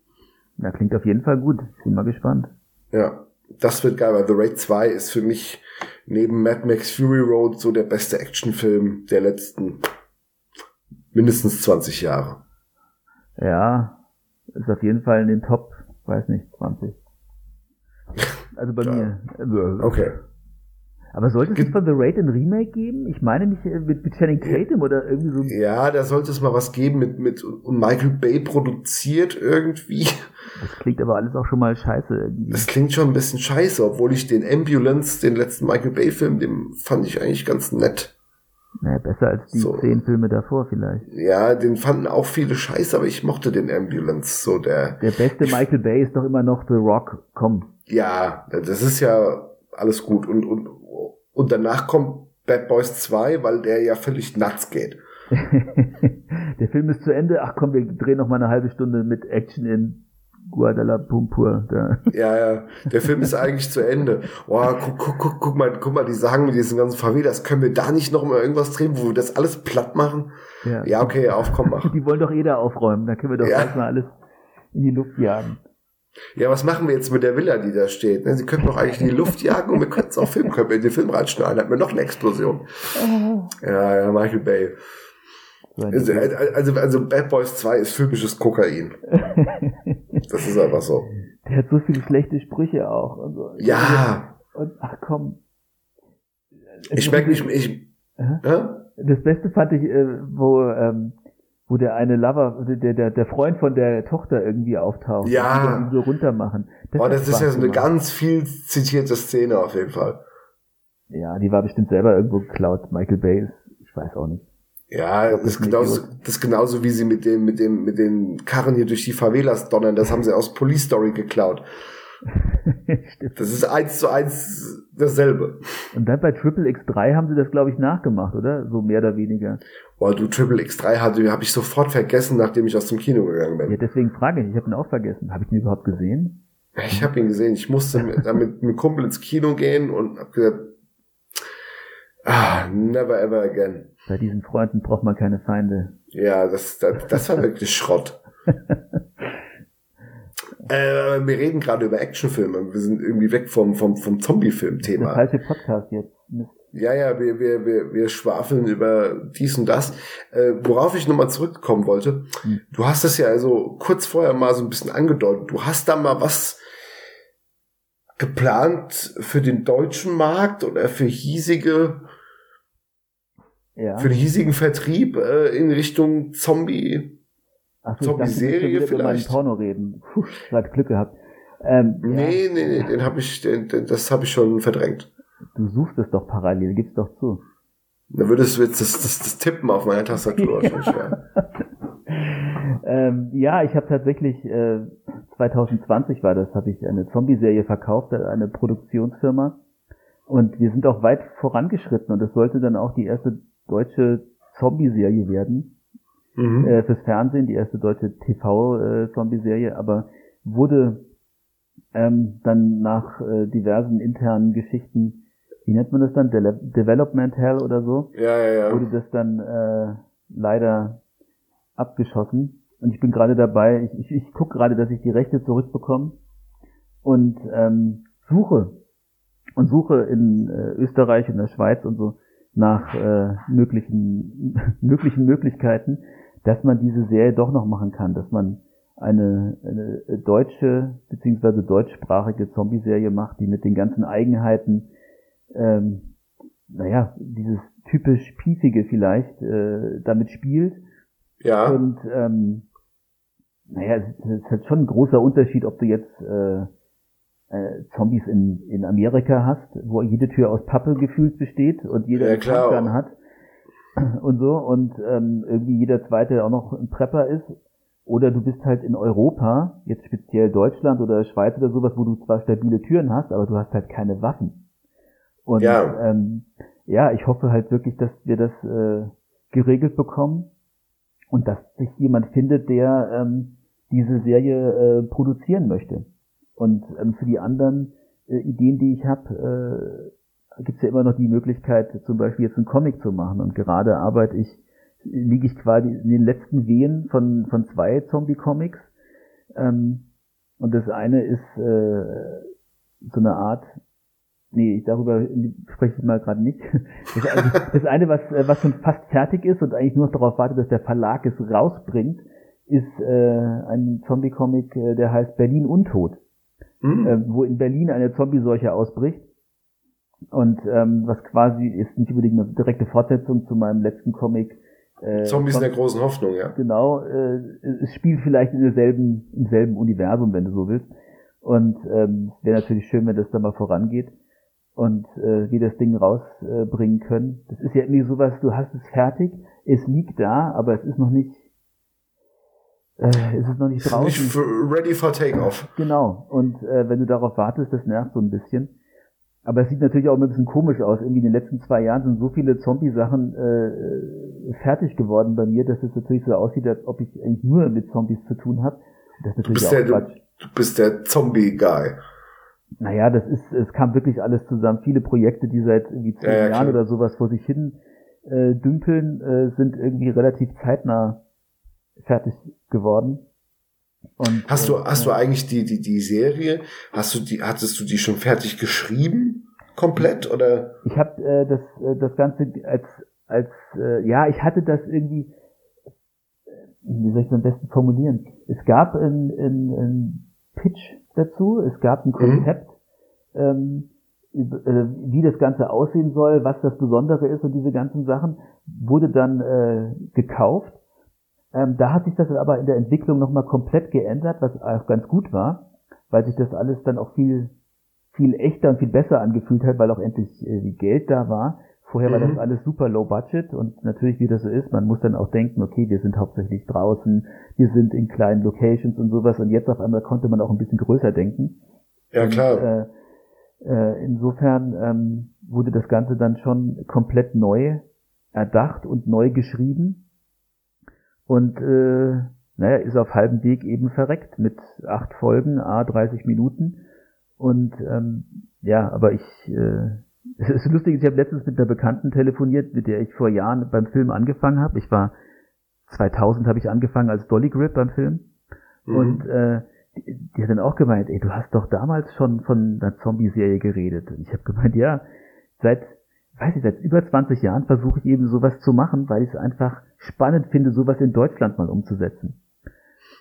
Ja, klingt auf jeden Fall gut. Ich bin mal gespannt. Ja, das wird geil, weil The Raid 2 ist für mich neben Mad Max Fury Road so der beste Actionfilm der letzten mindestens 20 Jahre. Ja, ist auf jeden Fall in den Top, weiß nicht, 20. Also bei ja. mir. Okay. Aber sollte es von The Raid ein Remake geben? Ich meine nicht äh, mit, mit Channing Tatum oder irgendwie so. Ja, da sollte es mal was geben mit, mit und Michael Bay produziert irgendwie. Das klingt aber alles auch schon mal scheiße. Irgendwie. Das klingt schon ein bisschen scheiße, obwohl ich den Ambulance, den letzten Michael Bay Film, den fand ich eigentlich ganz nett. Naja, besser als die so. zehn Filme davor vielleicht. Ja, den fanden auch viele scheiße, aber ich mochte den Ambulance, so der. Der beste Michael Bay ist doch immer noch The Rock, komm. Ja, das ist ja alles gut und, und und danach kommt Bad Boys 2, weil der ja völlig nuts geht. der Film ist zu Ende. Ach komm, wir drehen noch mal eine halbe Stunde mit Action in Guadalajara. Da. Ja, ja. Der Film ist eigentlich zu Ende. Boah, guck, guck, guck, guck mal, guck mal, die sagen mit diesen ganzen Favelas, können wir da nicht noch mal irgendwas drehen, wo wir das alles platt machen? Ja, ja okay, auf, komm, mach. Die wollen doch eh da aufräumen, da können wir doch ja. erstmal alles in die Luft jagen. Ja, was machen wir jetzt mit der Villa, die da steht? Ne, sie könnten doch eigentlich in die Luft jagen und wir könnten es auch filmen, können wir in den Film reinschneiden, hat wir noch eine Explosion. Ja, ja, Michael Bay. Also, also, also Bad Boys 2 ist filmisches Kokain. Das ist einfach so. Der hat so viele schlechte Sprüche auch. Und so. Ja. Und ach komm. Ich merke nicht, ich. Ja? Das Beste fand ich, äh, wo ähm, wo der eine Lover, der, der, der Freund von der Tochter irgendwie auftaucht. Ja. Und ihn so runter machen. Das, oh, das ist ja so eine ganz viel zitierte Szene auf jeden Fall. Ja, die war bestimmt selber irgendwo geklaut. Michael Bay ich weiß auch nicht. Ja, das, ist genauso, das ist genauso wie sie mit dem, mit dem, mit den Karren hier durch die Favelas donnern. Das haben sie aus Police Story geklaut. das ist eins zu eins dasselbe. Und dann bei Triple X3 haben sie das, glaube ich, nachgemacht, oder? So mehr oder weniger. Boah, du Triple X3 hatte, habe ich sofort vergessen, nachdem ich aus dem Kino gegangen bin. Ja, deswegen frage ich, ich habe ihn auch vergessen. Habe ich ihn überhaupt gesehen? Ich habe ihn gesehen. Ich musste mit, mit einem Kumpel ins Kino gehen und habe gesagt, ah, never ever again. Bei diesen Freunden braucht man keine Feinde. Ja, das, das, das war wirklich Schrott. äh, wir reden gerade über Actionfilme. Wir sind irgendwie weg vom, vom, vom Zombie-Film-Thema. Der falsche Podcast jetzt. Mist. Ja, ja, wir, wir, wir, wir schwafeln über dies und das. Äh, worauf ich nochmal zurückkommen wollte, hm. du hast es ja also kurz vorher mal so ein bisschen angedeutet. Du hast da mal was geplant für den deutschen Markt oder für hiesige, ja. für den hiesigen Vertrieb äh, in Richtung Zombie, Zombie-Serie vielleicht? Über Porno reden. Puh, hat Glück gehabt. Ähm, nee, ja. nee, nee, den habe ich, den, den, das habe ich schon verdrängt. Du suchst es doch parallel, gib's doch zu. Da würdest du jetzt das, das, das Tippen auf meiner Tastatur schwer. ähm, ja, ich habe tatsächlich äh, 2020 war das, habe ich eine Zombie-Serie verkauft, eine Produktionsfirma. Und wir sind auch weit vorangeschritten und es sollte dann auch die erste deutsche Zombie-Serie werden. Mhm. Äh, fürs Fernsehen, die erste deutsche TV-Zombie-Serie, äh, aber wurde ähm, dann nach äh, diversen internen Geschichten, wie nennt man das dann, De Development Hell oder so, ja, ja, ja. wurde das dann äh, leider abgeschossen. Und ich bin gerade dabei, ich, ich, ich gucke gerade, dass ich die Rechte zurückbekomme und ähm, suche und suche in äh, Österreich und der Schweiz und so nach äh, möglichen möglichen Möglichkeiten, dass man diese Serie doch noch machen kann, dass man eine, eine deutsche beziehungsweise deutschsprachige Zombie-Serie macht, die mit den ganzen Eigenheiten, ähm, naja, dieses typisch piefige vielleicht äh, damit spielt. Ja. Und ähm, naja, es ist halt schon ein großer Unterschied, ob du jetzt äh, äh, Zombies in, in Amerika hast, wo jede Tür aus Pappe gefühlt besteht und jeder ja, einen hat und so und ähm, irgendwie jeder zweite auch noch ein Prepper ist oder du bist halt in Europa, jetzt speziell Deutschland oder Schweiz oder sowas, wo du zwar stabile Türen hast, aber du hast halt keine Waffen. Und ja, ähm, ja ich hoffe halt wirklich, dass wir das äh, geregelt bekommen und dass sich jemand findet, der ähm, diese Serie äh, produzieren möchte. Und ähm, für die anderen äh, Ideen, die ich habe, äh, gibt es ja immer noch die Möglichkeit, zum Beispiel jetzt einen Comic zu machen. Und gerade arbeite ich, liege ich quasi in den letzten Wehen von, von zwei Zombie-Comics. Ähm, und das eine ist äh, so eine Art, nee, darüber spreche ich mal gerade nicht. Das, also, das eine, was, äh, was schon fast fertig ist und eigentlich nur noch darauf wartet, dass der Verlag es rausbringt, ist äh, ein Zombie-Comic, äh, der heißt Berlin Untot, mhm. äh, wo in Berlin eine Zombie-Seuche ausbricht. Und ähm, was quasi ist nicht unbedingt eine direkte Fortsetzung zu meinem letzten Comic. Äh, Zombies in der großen Hoffnung, ja. Genau, äh, es spielt vielleicht in derselben, im selben Universum, wenn du so willst. Und ähm, wäre natürlich schön, wenn das da mal vorangeht und äh, wir das Ding rausbringen äh, können. Das ist ja irgendwie sowas, du hast es fertig, es liegt da, aber es ist noch nicht äh, ist es noch nicht draußen. Nicht ready for takeoff. Genau. Und äh, wenn du darauf wartest, das nervt so ein bisschen. Aber es sieht natürlich auch ein bisschen komisch aus. Irgendwie in den letzten zwei Jahren sind so viele Zombie-Sachen äh, fertig geworden bei mir, dass es natürlich so aussieht, als ob ich eigentlich nur mit Zombies zu tun habe. Das ist natürlich du, bist auch der, du, du bist der Zombie-Guy. Naja, das ist, es kam wirklich alles zusammen. Viele Projekte, die seit irgendwie zehn ja, ja, Jahren oder sowas vor sich hin äh, dümpeln, äh, sind irgendwie relativ zeitnah fertig geworden. Und, hast du, äh, hast du eigentlich die, die, die Serie, hast du die, hattest du die schon fertig geschrieben? Komplett oder? Ich habe äh, das, äh, das Ganze als, als äh, ja, ich hatte das irgendwie, wie soll ich das am besten formulieren? Es gab ein, ein, ein Pitch dazu, es gab ein mhm. Konzept, mhm. ähm, wie das Ganze aussehen soll, was das Besondere ist und diese ganzen Sachen, wurde dann äh, gekauft ähm, da hat sich das aber in der Entwicklung nochmal komplett geändert, was auch ganz gut war, weil sich das alles dann auch viel, viel echter und viel besser angefühlt hat, weil auch endlich äh, Geld da war. Vorher war das mhm. alles super low budget und natürlich, wie das so ist, man muss dann auch denken, okay, wir sind hauptsächlich draußen, wir sind in kleinen Locations und sowas und jetzt auf einmal konnte man auch ein bisschen größer denken. Ja, klar. Und, äh, äh, insofern ähm, wurde das Ganze dann schon komplett neu erdacht und neu geschrieben. Und äh, naja, ist auf halbem Weg eben verreckt mit acht Folgen, a 30 Minuten. Und ähm, ja, aber ich, äh, es ist lustig, ich habe letztens mit einer Bekannten telefoniert, mit der ich vor Jahren beim Film angefangen habe. Ich war 2000 habe ich angefangen als Dolly Grip beim Film. Mhm. Und äh, die, die hat dann auch gemeint, ey, du hast doch damals schon von einer Zombie-Serie geredet. Und ich habe gemeint, ja, seit, weiß ich, seit über 20 Jahren versuche ich eben sowas zu machen, weil ich es einfach spannend finde, sowas in Deutschland mal umzusetzen.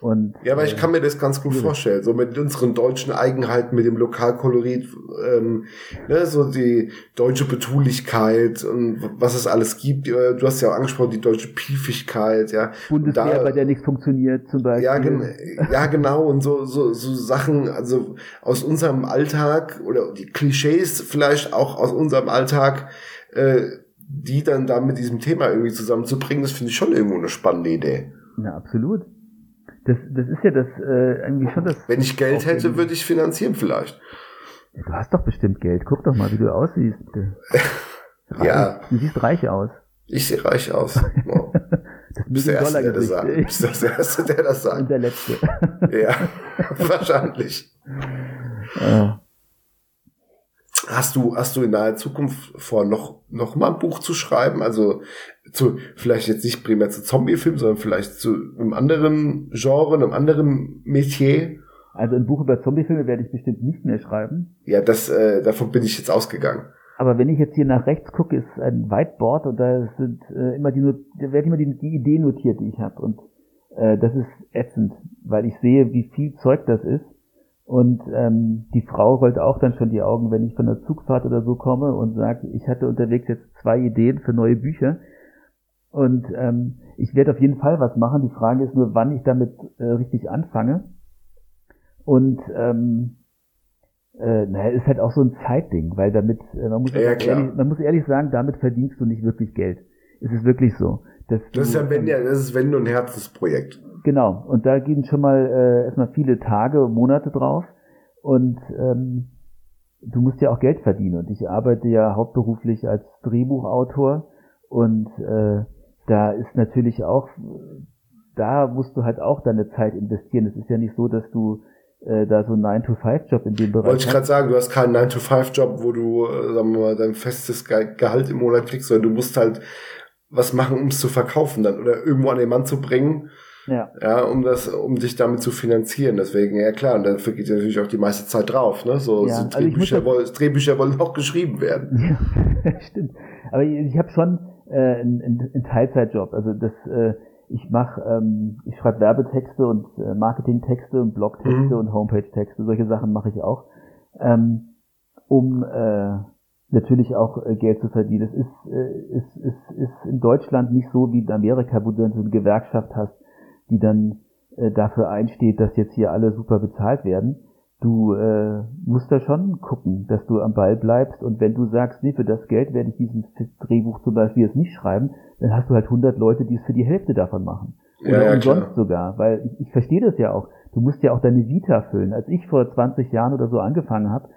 Und, ja, aber ich kann mir das ganz gut vorstellen, so mit unseren deutschen Eigenheiten, mit dem Lokalkolorit, ähm, ne, so die deutsche Betulichkeit und was es alles gibt. Du hast ja auch angesprochen, die deutsche Piefigkeit, ja. Bundeswehr, da, bei der nichts funktioniert, zum Beispiel. Ja, gen ja, genau, und so, so, so Sachen, also aus unserem Alltag oder die Klischees vielleicht auch aus unserem Alltag, äh, die dann da mit diesem Thema irgendwie zusammenzubringen, das finde ich schon irgendwo eine spannende Idee. Ja, absolut. Das, das ist ja das äh, eigentlich schon das. Wenn ich Geld hätte, würde ich finanzieren vielleicht. Du hast doch bestimmt Geld. Guck doch mal, wie du aussiehst. ja. Du siehst reich aus. Ich sehe reich aus. Wow. das bist der Erste, der das sagt. Du bist das der Erste, der das sagt. Und der Letzte. ja, wahrscheinlich. Ja. Hast du, hast du in naher Zukunft vor, noch, noch mal ein Buch zu schreiben? Also zu, vielleicht jetzt nicht primär zu Zombie-Filmen, sondern vielleicht zu einem anderen Genre, einem anderen Metier? Also ein Buch über Zombie-Filme werde ich bestimmt nicht mehr schreiben. Ja, das, äh, davon bin ich jetzt ausgegangen. Aber wenn ich jetzt hier nach rechts gucke, ist ein Whiteboard und da sind äh, immer die, da werden immer die, die Idee notiert, die ich habe. Und äh, das ist ätzend, weil ich sehe, wie viel Zeug das ist. Und ähm, die Frau rollt auch dann schon die Augen, wenn ich von der Zugfahrt oder so komme und sage, ich hatte unterwegs jetzt zwei Ideen für neue Bücher. Und ähm, ich werde auf jeden Fall was machen. Die Frage ist nur, wann ich damit äh, richtig anfange. Und ähm, äh, naja, ist halt auch so ein Zeitding, weil damit, äh, man, muss ja, ehrlich, man muss ehrlich sagen, damit verdienst du nicht wirklich Geld. Es ist wirklich so. das du, ist ja wenn ja, das ist wenn nur ein Herzensprojekt. Genau. Und da gehen schon mal äh, erstmal viele Tage, Monate drauf. Und ähm, du musst ja auch Geld verdienen. Und ich arbeite ja hauptberuflich als Drehbuchautor und äh, da ist natürlich auch, da musst du halt auch deine Zeit investieren. Es ist ja nicht so, dass du äh, da so einen 9-to-5-Job in dem Bereich Wollte ich gerade sagen, du hast keinen 9-to-5-Job, wo du, äh, sagen wir mal, dein festes Gehalt im Monat kriegst, sondern du musst halt was machen, um es zu verkaufen dann oder irgendwo an den Mann zu bringen. Ja. ja, um das, um dich damit zu finanzieren. Deswegen, ja klar, und dafür geht ja natürlich auch die meiste Zeit drauf, ne? So, ja, so also Drehbücher, also wollen, Drehbücher wollen auch geschrieben werden. Ja, stimmt. Aber ich, ich habe schon, äh, ein, ein Teilzeitjob. Also das, äh, ich mache, ähm, ich schreibe Werbetexte und äh, Marketingtexte und Blogtexte mhm. und Homepage-Texte, solche Sachen mache ich auch, ähm, um äh, natürlich auch äh, Geld zu verdienen. Es ist, äh, ist, ist, ist in Deutschland nicht so wie in Amerika, wo du dann so eine Gewerkschaft hast, die dann äh, dafür einsteht, dass jetzt hier alle super bezahlt werden du äh, musst da schon gucken, dass du am Ball bleibst und wenn du sagst, nee, für das Geld werde ich dieses Drehbuch zum Beispiel jetzt nicht schreiben, dann hast du halt 100 Leute, die es für die Hälfte davon machen. Oder ja, umsonst klar. sogar, weil ich, ich verstehe das ja auch. Du musst ja auch deine Vita füllen. Als ich vor 20 Jahren oder so angefangen habe,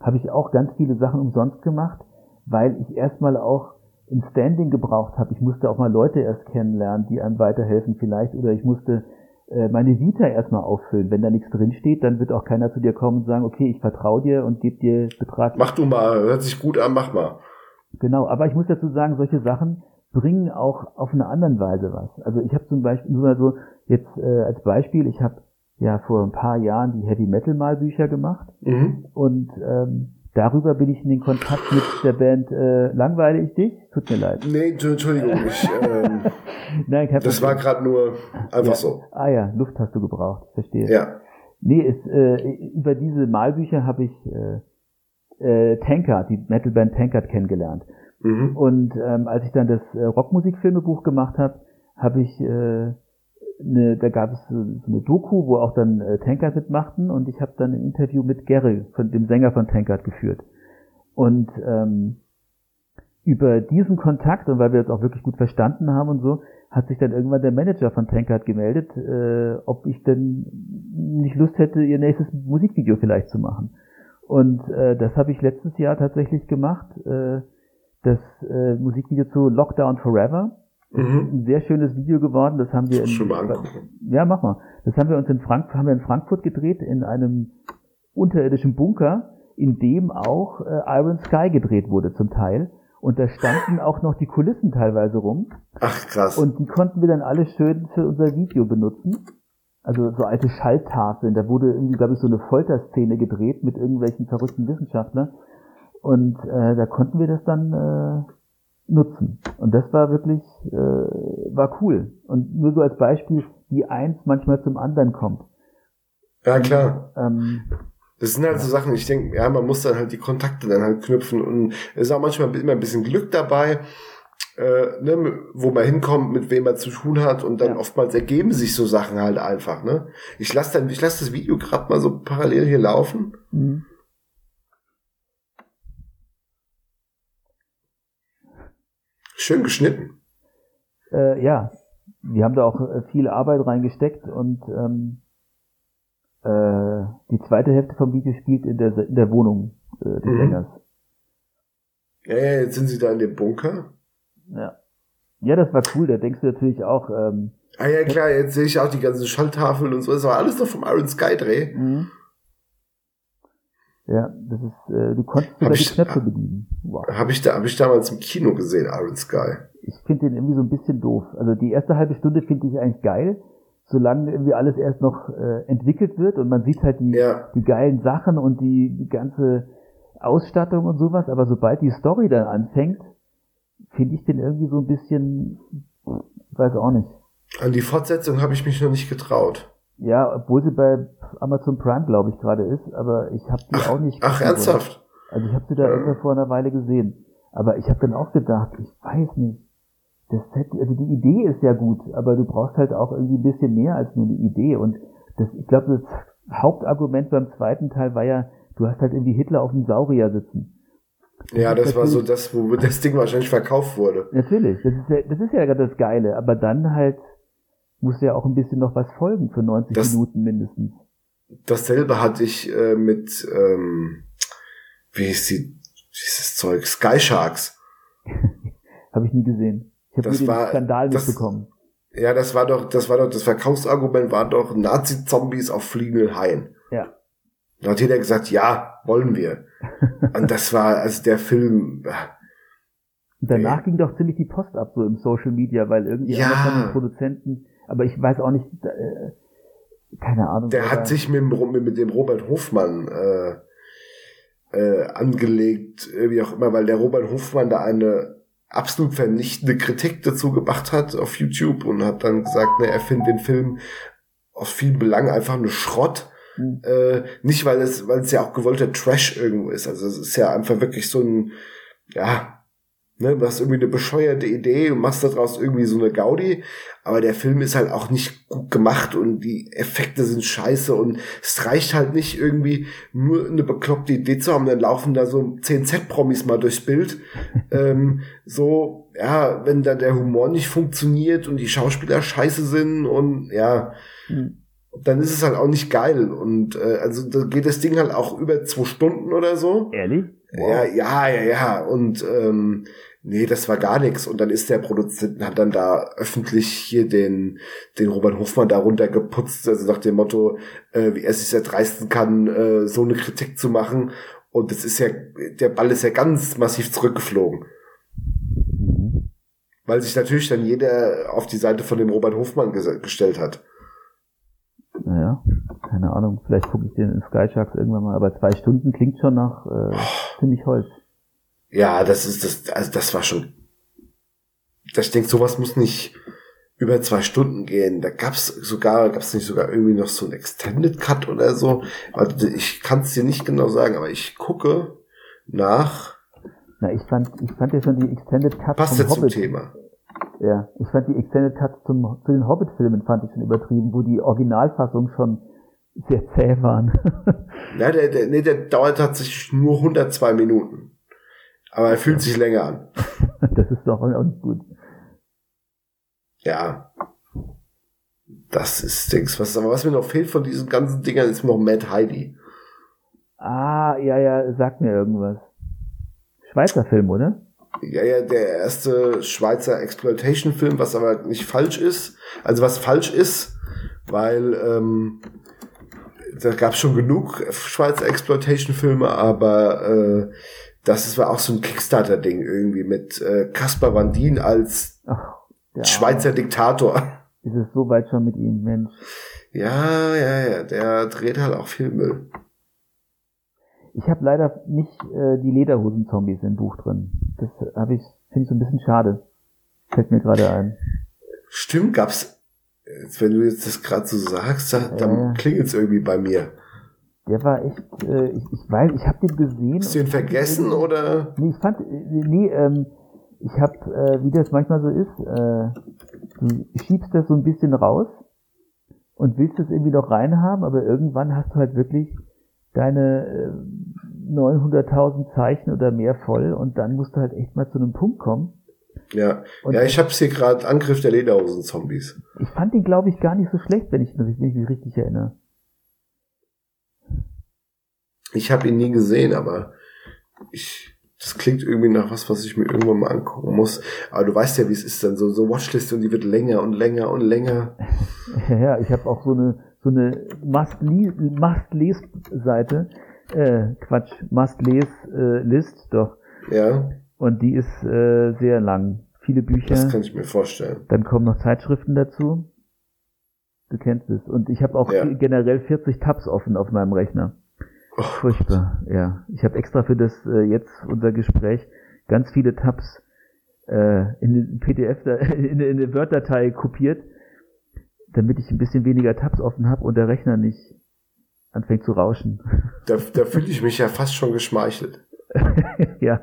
habe ich auch ganz viele Sachen umsonst gemacht, weil ich erstmal auch ein Standing gebraucht habe. Ich musste auch mal Leute erst kennenlernen, die einem weiterhelfen vielleicht, oder ich musste äh, meine Vita erstmal auffüllen. Wenn da nichts drinsteht, dann wird auch keiner zu dir kommen und sagen, okay, ich vertraue dir und gebe dir Betrag. Mach du mal, hört sich gut an, mach mal. Genau, aber ich muss dazu sagen, solche Sachen bringen auch auf eine andere Weise was. Also ich habe zum Beispiel nur mal so jetzt äh, als Beispiel, ich habe ja vor ein paar Jahren die Heavy Metal Malbücher gemacht mhm. und ähm, darüber bin ich in den Kontakt mit der Band äh, Langweile ich dich? Tut mir leid. Nee, Entschuldigung, ich, ähm, Nein, kein das war gerade nur einfach ja. so. Ah ja, Luft hast du gebraucht, verstehe. Ja. Nee, ist, äh, über diese Malbücher habe ich äh, äh, Tankard, die Metalband Tankard kennengelernt. Mhm. Und ähm, als ich dann das äh, Rockmusikfilmebuch gemacht habe, habe ich äh, eine, da gab es so eine Doku, wo auch dann äh, Tankard mitmachten und ich habe dann ein Interview mit Gary, von dem Sänger von Tankard, geführt. Und ähm, über diesen Kontakt und weil wir es auch wirklich gut verstanden haben und so, hat sich dann irgendwann der Manager von Tankard gemeldet, äh, ob ich denn nicht Lust hätte, ihr nächstes Musikvideo vielleicht zu machen. Und äh, das habe ich letztes Jahr tatsächlich gemacht. Äh, das äh, Musikvideo zu Lockdown Forever. Mhm. Ein sehr schönes Video geworden. Das haben wir in, schon mal. Ja, mach mal. Das haben wir uns in Frankfurt, haben wir in Frankfurt gedreht in einem unterirdischen Bunker, in dem auch äh, Iron Sky gedreht wurde zum Teil. Und da standen auch noch die Kulissen teilweise rum. Ach krass. Und die konnten wir dann alle schön für unser Video benutzen. Also so alte Schalltafeln. Da wurde irgendwie, glaube ich, so eine Folterszene gedreht mit irgendwelchen verrückten Wissenschaftlern. Und äh, da konnten wir das dann äh, nutzen. Und das war wirklich, äh, war cool. Und nur so als Beispiel, wie eins manchmal zum anderen kommt. Ja, klar. Ähm, das sind halt so Sachen, ich denke, ja, man muss dann halt die Kontakte dann halt knüpfen und es ist auch manchmal immer ein bisschen Glück dabei, äh, ne, wo man hinkommt, mit wem man zu tun hat und dann ja. oftmals ergeben sich so Sachen halt einfach, ne. Ich lasse dann, ich lasse das Video gerade mal so parallel hier laufen. Mhm. Schön geschnitten. Äh, ja, wir haben da auch äh, viel Arbeit reingesteckt und ähm, äh, die zweite Hälfte vom Video spielt in der, in der Wohnung äh, des mhm. Sängers. Ja, ja, jetzt sind sie da in dem Bunker. Ja. Ja, das war cool, da denkst du natürlich auch. Ähm, ah ja, klar, jetzt sehe ich auch die ganzen Schalltafeln und so. Das war alles noch vom Iron Sky Dreh. Mhm. Ja, das ist, äh, du konntest sogar die Knöpfe bedienen. Wow. Habe ich, da, hab ich damals im Kino gesehen, Iron Sky. Ich finde den irgendwie so ein bisschen doof. Also die erste halbe Stunde finde ich eigentlich geil, solange irgendwie alles erst noch äh, entwickelt wird und man sieht halt die, ja. die geilen Sachen und die, die ganze Ausstattung und sowas, aber sobald die Story dann anfängt, finde ich den irgendwie so ein bisschen, weiß auch nicht. An die Fortsetzung habe ich mich noch nicht getraut. Ja, obwohl sie bei Amazon Prime, glaube ich, gerade ist, aber ich habe die auch nicht. Ach, ernsthaft? Also ich habe sie da ja. vor einer Weile gesehen. Aber ich habe dann auch gedacht, ich weiß nicht, das hätte, also die Idee ist ja gut, aber du brauchst halt auch irgendwie ein bisschen mehr als nur eine Idee. Und das, ich glaube, das Hauptargument beim zweiten Teil war ja, du hast halt irgendwie Hitler auf dem Saurier sitzen. Ja, das war so das, wo das Ding wahrscheinlich verkauft wurde. Natürlich, das ist ja, das ist ja gerade das Geile, aber dann halt muss ja auch ein bisschen noch was folgen für 90 das, Minuten mindestens. Dasselbe hatte ich äh, mit, ähm, wie ist die, dieses Zeug, Sky Sharks. Habe ich nie gesehen. Ich habe den war, Skandal das, mitbekommen. Ja, das war doch, das war doch, das Verkaufsargument war doch Nazi-Zombies auf fliegenden Haien. Ja. Da hat jeder gesagt, ja, wollen wir. Und das war, also der Film. Äh, danach nee. ging doch ziemlich die Post ab, so im Social Media, weil irgendwie ja. von den Produzenten, aber ich weiß auch nicht, äh, keine Ahnung. Der hat sich mit, mit dem Robert Hofmann äh, äh, angelegt, wie auch immer, weil der Robert Hofmann da eine absolut vernichtende Kritik dazu gemacht hat auf YouTube und hat dann gesagt, ne, er findet den Film aus vielen Belangen einfach nur Schrott. Mhm. Äh, nicht, weil es, weil es ja auch gewollter Trash irgendwo ist. Also es ist ja einfach wirklich so ein, ja, Ne, du hast irgendwie eine bescheuerte Idee und machst daraus irgendwie so eine Gaudi, aber der Film ist halt auch nicht gut gemacht und die Effekte sind scheiße und es reicht halt nicht irgendwie nur eine bekloppte Idee zu haben, dann laufen da so 10 Z-Promis mal durchs Bild. ähm, so, ja, wenn da der Humor nicht funktioniert und die Schauspieler scheiße sind und ja, mhm. dann ist es halt auch nicht geil und äh, also da geht das Ding halt auch über zwei Stunden oder so. Ehrlich? Wow. Ja, ja, ja, ja. Und ähm, nee, das war gar nichts. Und dann ist der Produzent, hat dann da öffentlich hier den, den Robert Hofmann da runtergeputzt, also nach dem Motto, äh, wie er sich erdreisten kann, äh, so eine Kritik zu machen. Und das ist ja, der Ball ist ja ganz massiv zurückgeflogen. Weil sich natürlich dann jeder auf die Seite von dem Robert Hofmann gestellt hat. Naja, keine Ahnung. Vielleicht gucke ich den in Sky Sharks irgendwann mal. Aber zwei Stunden klingt schon nach äh, oh. ziemlich Holz. Ja, das ist das, also das war schon. Ich denke, sowas muss nicht über zwei Stunden gehen. Da gab's sogar, gab's nicht sogar irgendwie noch so ein Extended Cut oder so. Also ich kann es dir nicht genau sagen, aber ich gucke nach. Na, ich fand, ich fand ja schon die Extended Cut Passt Hobbit. zum Thema. Ja, ich fand die Extended Cuts zum, zu den Hobbit-Filmen fand ich schon übertrieben, wo die Originalfassung schon sehr zäh waren. ja, der, der, nee, der dauert tatsächlich nur 102 Minuten. Aber er fühlt sich länger an. das ist doch auch nicht gut. Ja. Das ist Dings. Was, aber was mir noch fehlt von diesen ganzen Dingern, ist noch Mad Heidi. Ah, ja, ja, sagt mir irgendwas. Schweizer Film, oder? Ja, ja, der erste Schweizer Exploitation-Film, was aber nicht falsch ist. Also was falsch ist, weil ähm, da gab es schon genug Schweizer Exploitation-Filme, aber äh, das war auch so ein Kickstarter-Ding irgendwie mit äh, Van Dien als Ach, ja. Schweizer Diktator. Ist es so weit schon mit ihm, Mensch? Ja, ja, ja, der dreht halt auch viel Müll. Ich habe leider nicht äh, die Lederhosen-Zombies im Buch drin. Das habe ich, finde ich so ein bisschen schade. Fällt mir gerade ein. Stimmt, gab's. Wenn du jetzt das gerade so sagst, da, dann Äh. klingelt's irgendwie bei mir. Der war echt, äh, ich, ich weiß, ich habe den gesehen. Hast du ihn vergessen oder? Nee, ich fand, äh, nee, ähm, ich habe, äh, wie das manchmal so ist, äh, du schiebst das so ein bisschen raus und willst es irgendwie noch reinhaben, aber irgendwann hast du halt wirklich deine äh, 900.000 Zeichen oder mehr voll und dann musst du halt echt mal zu einem Punkt kommen. Ja, Und ja, ich hab's hier gerade Angriff der Lederhosen-Zombies. ich fand den, glaube ich, gar nicht so schlecht, wenn ich, wenn ich mich richtig erinnere. Ich habe ihn nie gesehen, aber ich, das klingt irgendwie nach was, was ich mir irgendwann mal angucken muss. Aber du weißt ja, wie es ist dann so, so Watchlist und die wird länger und länger und länger. Ja, ich habe auch so eine so eine Must-Les-Seite, äh, Quatsch, Must-Les-List, doch. Ja, Und die ist äh, sehr lang. Viele Bücher. das kann ich mir vorstellen. Dann kommen noch Zeitschriften dazu. Du kennst es. Und ich habe auch Ja. generell 40 Tabs offen auf meinem Rechner. Oh, Furchtbar, ja. Ich habe extra für das äh, jetzt unser Gespräch ganz viele Tabs äh, in den PDF, in, in eine Word-Datei kopiert, damit ich ein bisschen weniger Tabs offen habe und der Rechner nicht anfängt zu rauschen. da, da fühle ich mich ja fast schon geschmeichelt. ja.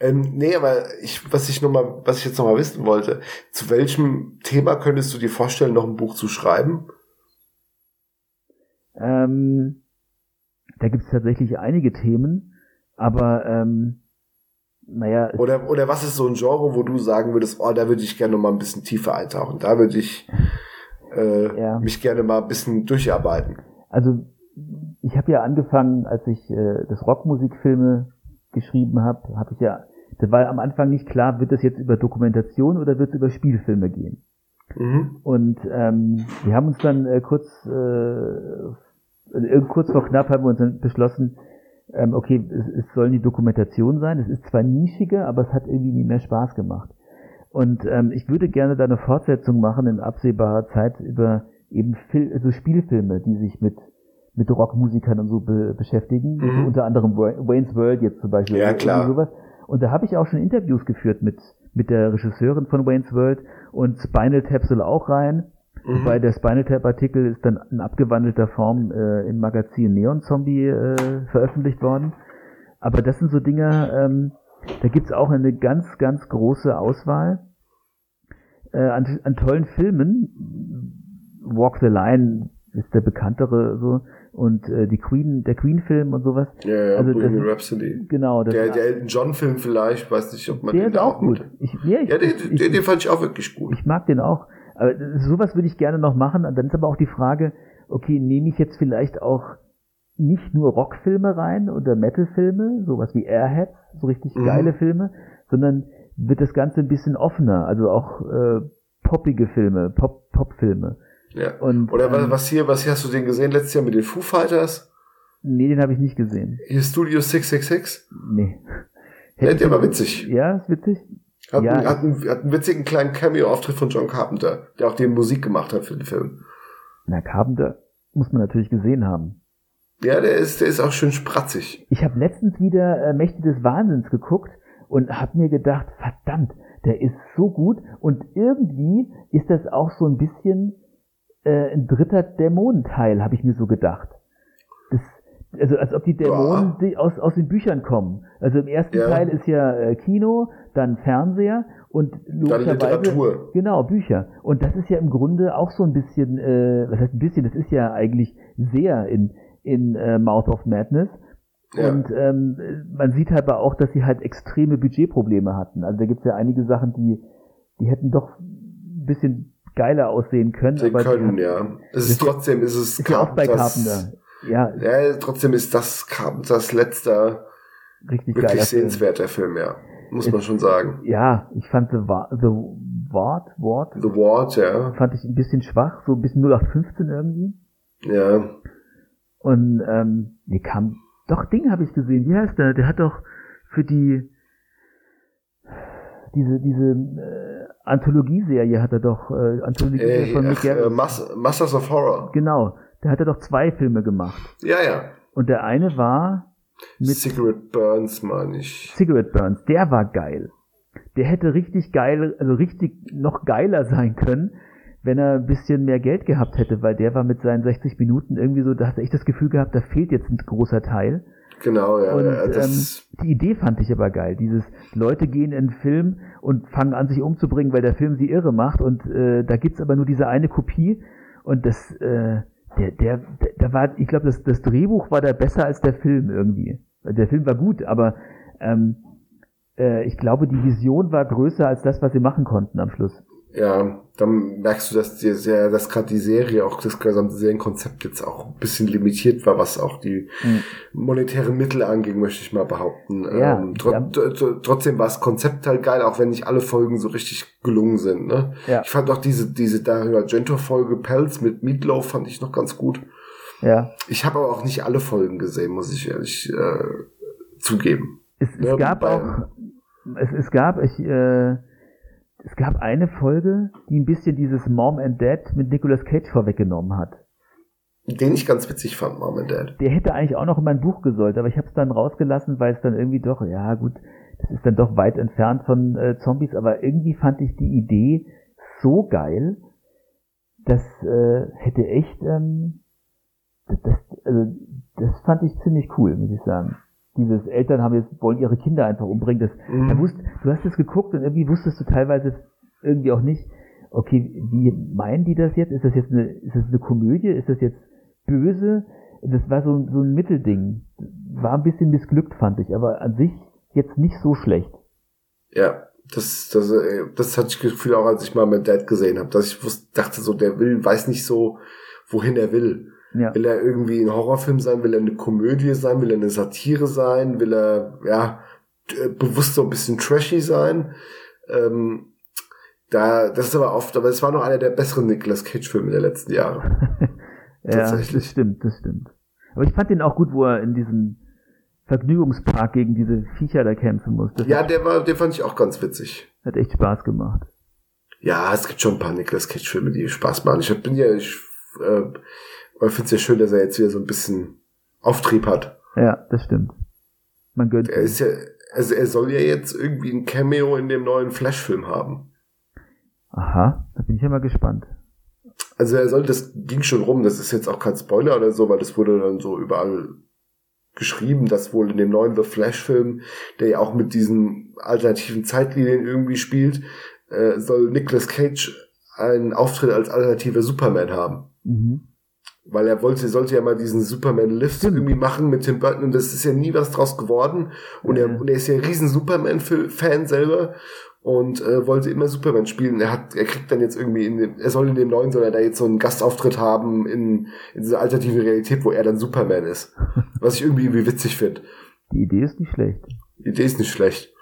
Ähm, nee, aber ich, was ich noch mal, was ich jetzt noch mal wissen wollte, zu welchem Thema könntest du dir vorstellen, noch ein Buch zu schreiben? Ähm, da gibt es tatsächlich einige Themen, aber ähm, naja, Oder, oder was ist so ein Genre, wo du sagen würdest, oh, da würde ich gerne noch mal ein bisschen tiefer eintauchen, da würde ich äh, Ja. mich gerne mal ein bisschen durcharbeiten. also ich habe ja angefangen, als ich äh, das Rockmusikfilme geschrieben habe, habe ich ja, das war am Anfang nicht klar, wird es jetzt über Dokumentation oder wird es über Spielfilme gehen. Mhm. Und ähm, wir haben uns dann äh, kurz, äh, kurz vor knapp haben wir uns dann beschlossen, ähm, okay, es, es soll die Dokumentation sein. Es ist zwar nischiger, aber es hat irgendwie nie mehr Spaß gemacht. Und ähm, ich würde gerne da eine Fortsetzung machen in absehbarer Zeit über eben Fil also Spielfilme, die sich mit mit Rockmusikern und so be beschäftigen, Mhm. unter anderem Wa- Wayne's World jetzt zum Beispiel. Ja, klar. Sowas. Und da habe ich auch schon Interviews geführt mit mit der Regisseurin von Wayne's World und Spinal Tap soll auch rein. Mhm. Wobei der Spinal Tap Artikel ist dann in abgewandelter Form äh, im Magazin Neon Zombie äh, veröffentlicht worden. Aber das sind so Dinge, ähm, da gibt's auch eine ganz, ganz große Auswahl äh, an, an tollen Filmen. Walk the Line ist der bekanntere so und äh, die Queen, der Queen-Film und sowas. Ja, ja, Also Bohemian Rhapsody. Genau, das Der, der Elton John Film vielleicht, weiß nicht, ob man der den ist da auch gut. Ich, ja, ich, Ja, den, ich, den, den fand ich auch wirklich gut. Ich mag den auch. Aber sowas würde ich gerne noch machen. Und dann ist aber auch die Frage, okay, nehme ich jetzt vielleicht auch nicht nur Rockfilme rein oder Metalfilme, sowas wie Airheads, so richtig Mhm. geile Filme, sondern wird das Ganze ein bisschen offener, also auch äh, poppige Filme, Pop, Popfilme. Ja. Und, Oder was, ähm, was hier, was hier hast du den gesehen letztes Jahr mit den Foo Fighters? Nee, den habe ich nicht gesehen. Hier Studio 666? Nee. Ja, ich- der war witzig. Ja, ist witzig. Hat, Ja, einen, hat, einen, hat einen witzigen kleinen Cameo-Auftritt von John Carpenter, der auch die Musik gemacht hat für den Film. Na, Carpenter muss man natürlich gesehen haben. Ja, der ist, der ist auch schön spratzig. Ich habe letztens wieder äh, Mächte des Wahnsinns geguckt und habe mir gedacht, verdammt, der ist so gut und irgendwie ist das auch so ein bisschen äh, ein dritter Dämonenteil, habe ich mir so gedacht. Das, also als ob die Dämonen Ja. aus, aus den Büchern kommen. Also im ersten Ja. Teil ist ja äh, Kino, dann Fernseher und logischerweise Literatur. genau Bücher. Und das ist ja im Grunde auch so ein bisschen, äh, was heißt ein bisschen, das ist ja eigentlich sehr in in äh, Mouth of Madness. Ja. Und ähm, man sieht halt aber auch, dass sie halt extreme Budgetprobleme hatten. Also da gibt's ja einige Sachen, die, die hätten doch ein bisschen geiler aussehen können. Sie aber können, die, ja. Es ist trotzdem, ist es ist ja auch bei Carpenter. Ja, Ja, trotzdem ist das Carpenters letzter richtig wirklich geiler Film. sehenswerter Film, ja. Muss man schon sagen. Ja, ich fand The, Wa- The Ward, Ward The Ward, ja. fand ich ein bisschen schwach, so ein bisschen 0815 irgendwie. Ja. Und ähm, nee, kam doch Ding habe ich gesehen. Wie heißt der? Der hat doch für die diese diese äh, Anthologieserie hat er doch äh, Anthologieserie Äh, von Mick äh. Mas Masters of Horror. Genau, da hat er doch zwei Filme gemacht. Ja, ja. Und der eine war mit Cigarette Burns, meine ich. Cigarette Burns. Der war geil. Der hätte richtig geil, also richtig noch geiler sein können, wenn er ein bisschen mehr Geld gehabt hätte, weil der war mit seinen 60 Minuten irgendwie so, da hast du echt das Gefühl gehabt, da fehlt jetzt ein großer Teil. Genau, ja. Und ja, ähm, das, die Idee fand ich aber geil. Dieses Leute gehen in einen Film und fangen an, sich umzubringen, weil der Film sie irre macht. Und äh, da gibt's aber nur diese eine Kopie. Und das, äh, der, der, da war, ich glaube, das, das Drehbuch war da besser als der Film irgendwie. Der Film war gut, aber ähm, äh, ich glaube, die Vision war größer als das, was sie machen konnten am Schluss. Ja, dann merkst du, dass die sehr, dass gerade die Serie, auch das gesamte Serienkonzept jetzt auch ein bisschen limitiert war, was auch die Mhm. monetären Mittel anging, möchte ich mal behaupten. Ja, ähm, tro ja. tro- tro- trotzdem war das Konzept halt geil, auch wenn nicht alle Folgen so richtig gelungen sind. Ne? Ja. Ich fand auch diese, diese Dario Argento-Folge Pelz mit Meatloaf fand ich noch ganz gut. Ja. Ich habe aber auch nicht alle Folgen gesehen, muss ich ehrlich äh, zugeben. Es, es gab bei- auch, es, es gab, ich, äh, es gab eine Folge, die ein bisschen dieses Mom and Dad mit Nicolas Cage vorweggenommen hat. Den ich ganz witzig fand, Mom and Dad. Der hätte eigentlich auch noch in mein Buch gesollt, aber ich habe es dann rausgelassen, weil es dann irgendwie doch, ja gut, das ist dann doch weit entfernt von äh, Zombies, aber irgendwie fand ich die Idee so geil, das äh, hätte echt, ähm, das, das, also, das fand ich ziemlich cool, muss ich sagen. Dieses Eltern haben jetzt, wollen ihre Kinder einfach umbringen, das, Mhm. da wusst, du hast es geguckt und irgendwie wusstest du teilweise irgendwie auch nicht, okay, wie meinen die das jetzt? Ist das jetzt eine, ist das eine Komödie? Ist das jetzt böse? Das war so, so ein Mittelding. War ein bisschen missglückt, fand ich, aber an sich jetzt nicht so schlecht. Ja, das, das, äh, das hatte ich das Gefühl auch, als ich mal mit Dad gesehen habe, dass ich wusste, dachte so, der will, weiß nicht so, wohin er will. Ja, Will er irgendwie ein Horrorfilm sein? Will er eine Komödie sein? Will er eine Satire sein? Will er, ja, bewusst so ein bisschen trashy sein? Ähm, da, das ist aber oft, aber es war noch einer der besseren Nicolas Cage-Filme der letzten Jahre. ja tatsächlich. das stimmt, das stimmt. Aber ich fand den auch gut, wo er in diesem Vergnügungspark gegen diese Viecher da kämpfen musste. Ja, der war, den fand ich auch ganz witzig. hat echt Spaß gemacht. Ja, es gibt schon ein paar Nicolas Cage-Filme, die Spaß machen. Ich bin ja, ich, äh, ich finde es ja schön, dass er jetzt wieder so ein bisschen Auftrieb hat. Ja, das stimmt. Man gönnt Er ist ja, also er soll ja jetzt irgendwie ein Cameo in dem neuen Flash-Film haben. Aha, da bin ich ja mal gespannt. Also er soll, das ging schon rum, das ist jetzt auch kein Spoiler oder so, weil das wurde dann so überall geschrieben, dass wohl in dem neuen The Flash-Film, der ja auch mit diesen alternativen Zeitlinien irgendwie spielt, äh, soll Nicolas Cage einen Auftritt als alternativer Superman haben. Mhm. Weil er wollte, sollte ja mal diesen Superman-Lift Stimmt. irgendwie machen mit Tim Burton und das ist ja nie was draus geworden. Und, Ja. er, und er ist ja ein riesen Superman-Fan selber und äh, wollte immer Superman spielen. Er hat, er kriegt dann jetzt irgendwie in dem, er soll in dem neuen, soll er da jetzt so einen Gastauftritt haben in, in dieser alternativen Realität, wo er dann Superman ist. Was ich irgendwie, irgendwie witzig finde. Die Idee ist nicht schlecht. Die Idee ist nicht schlecht.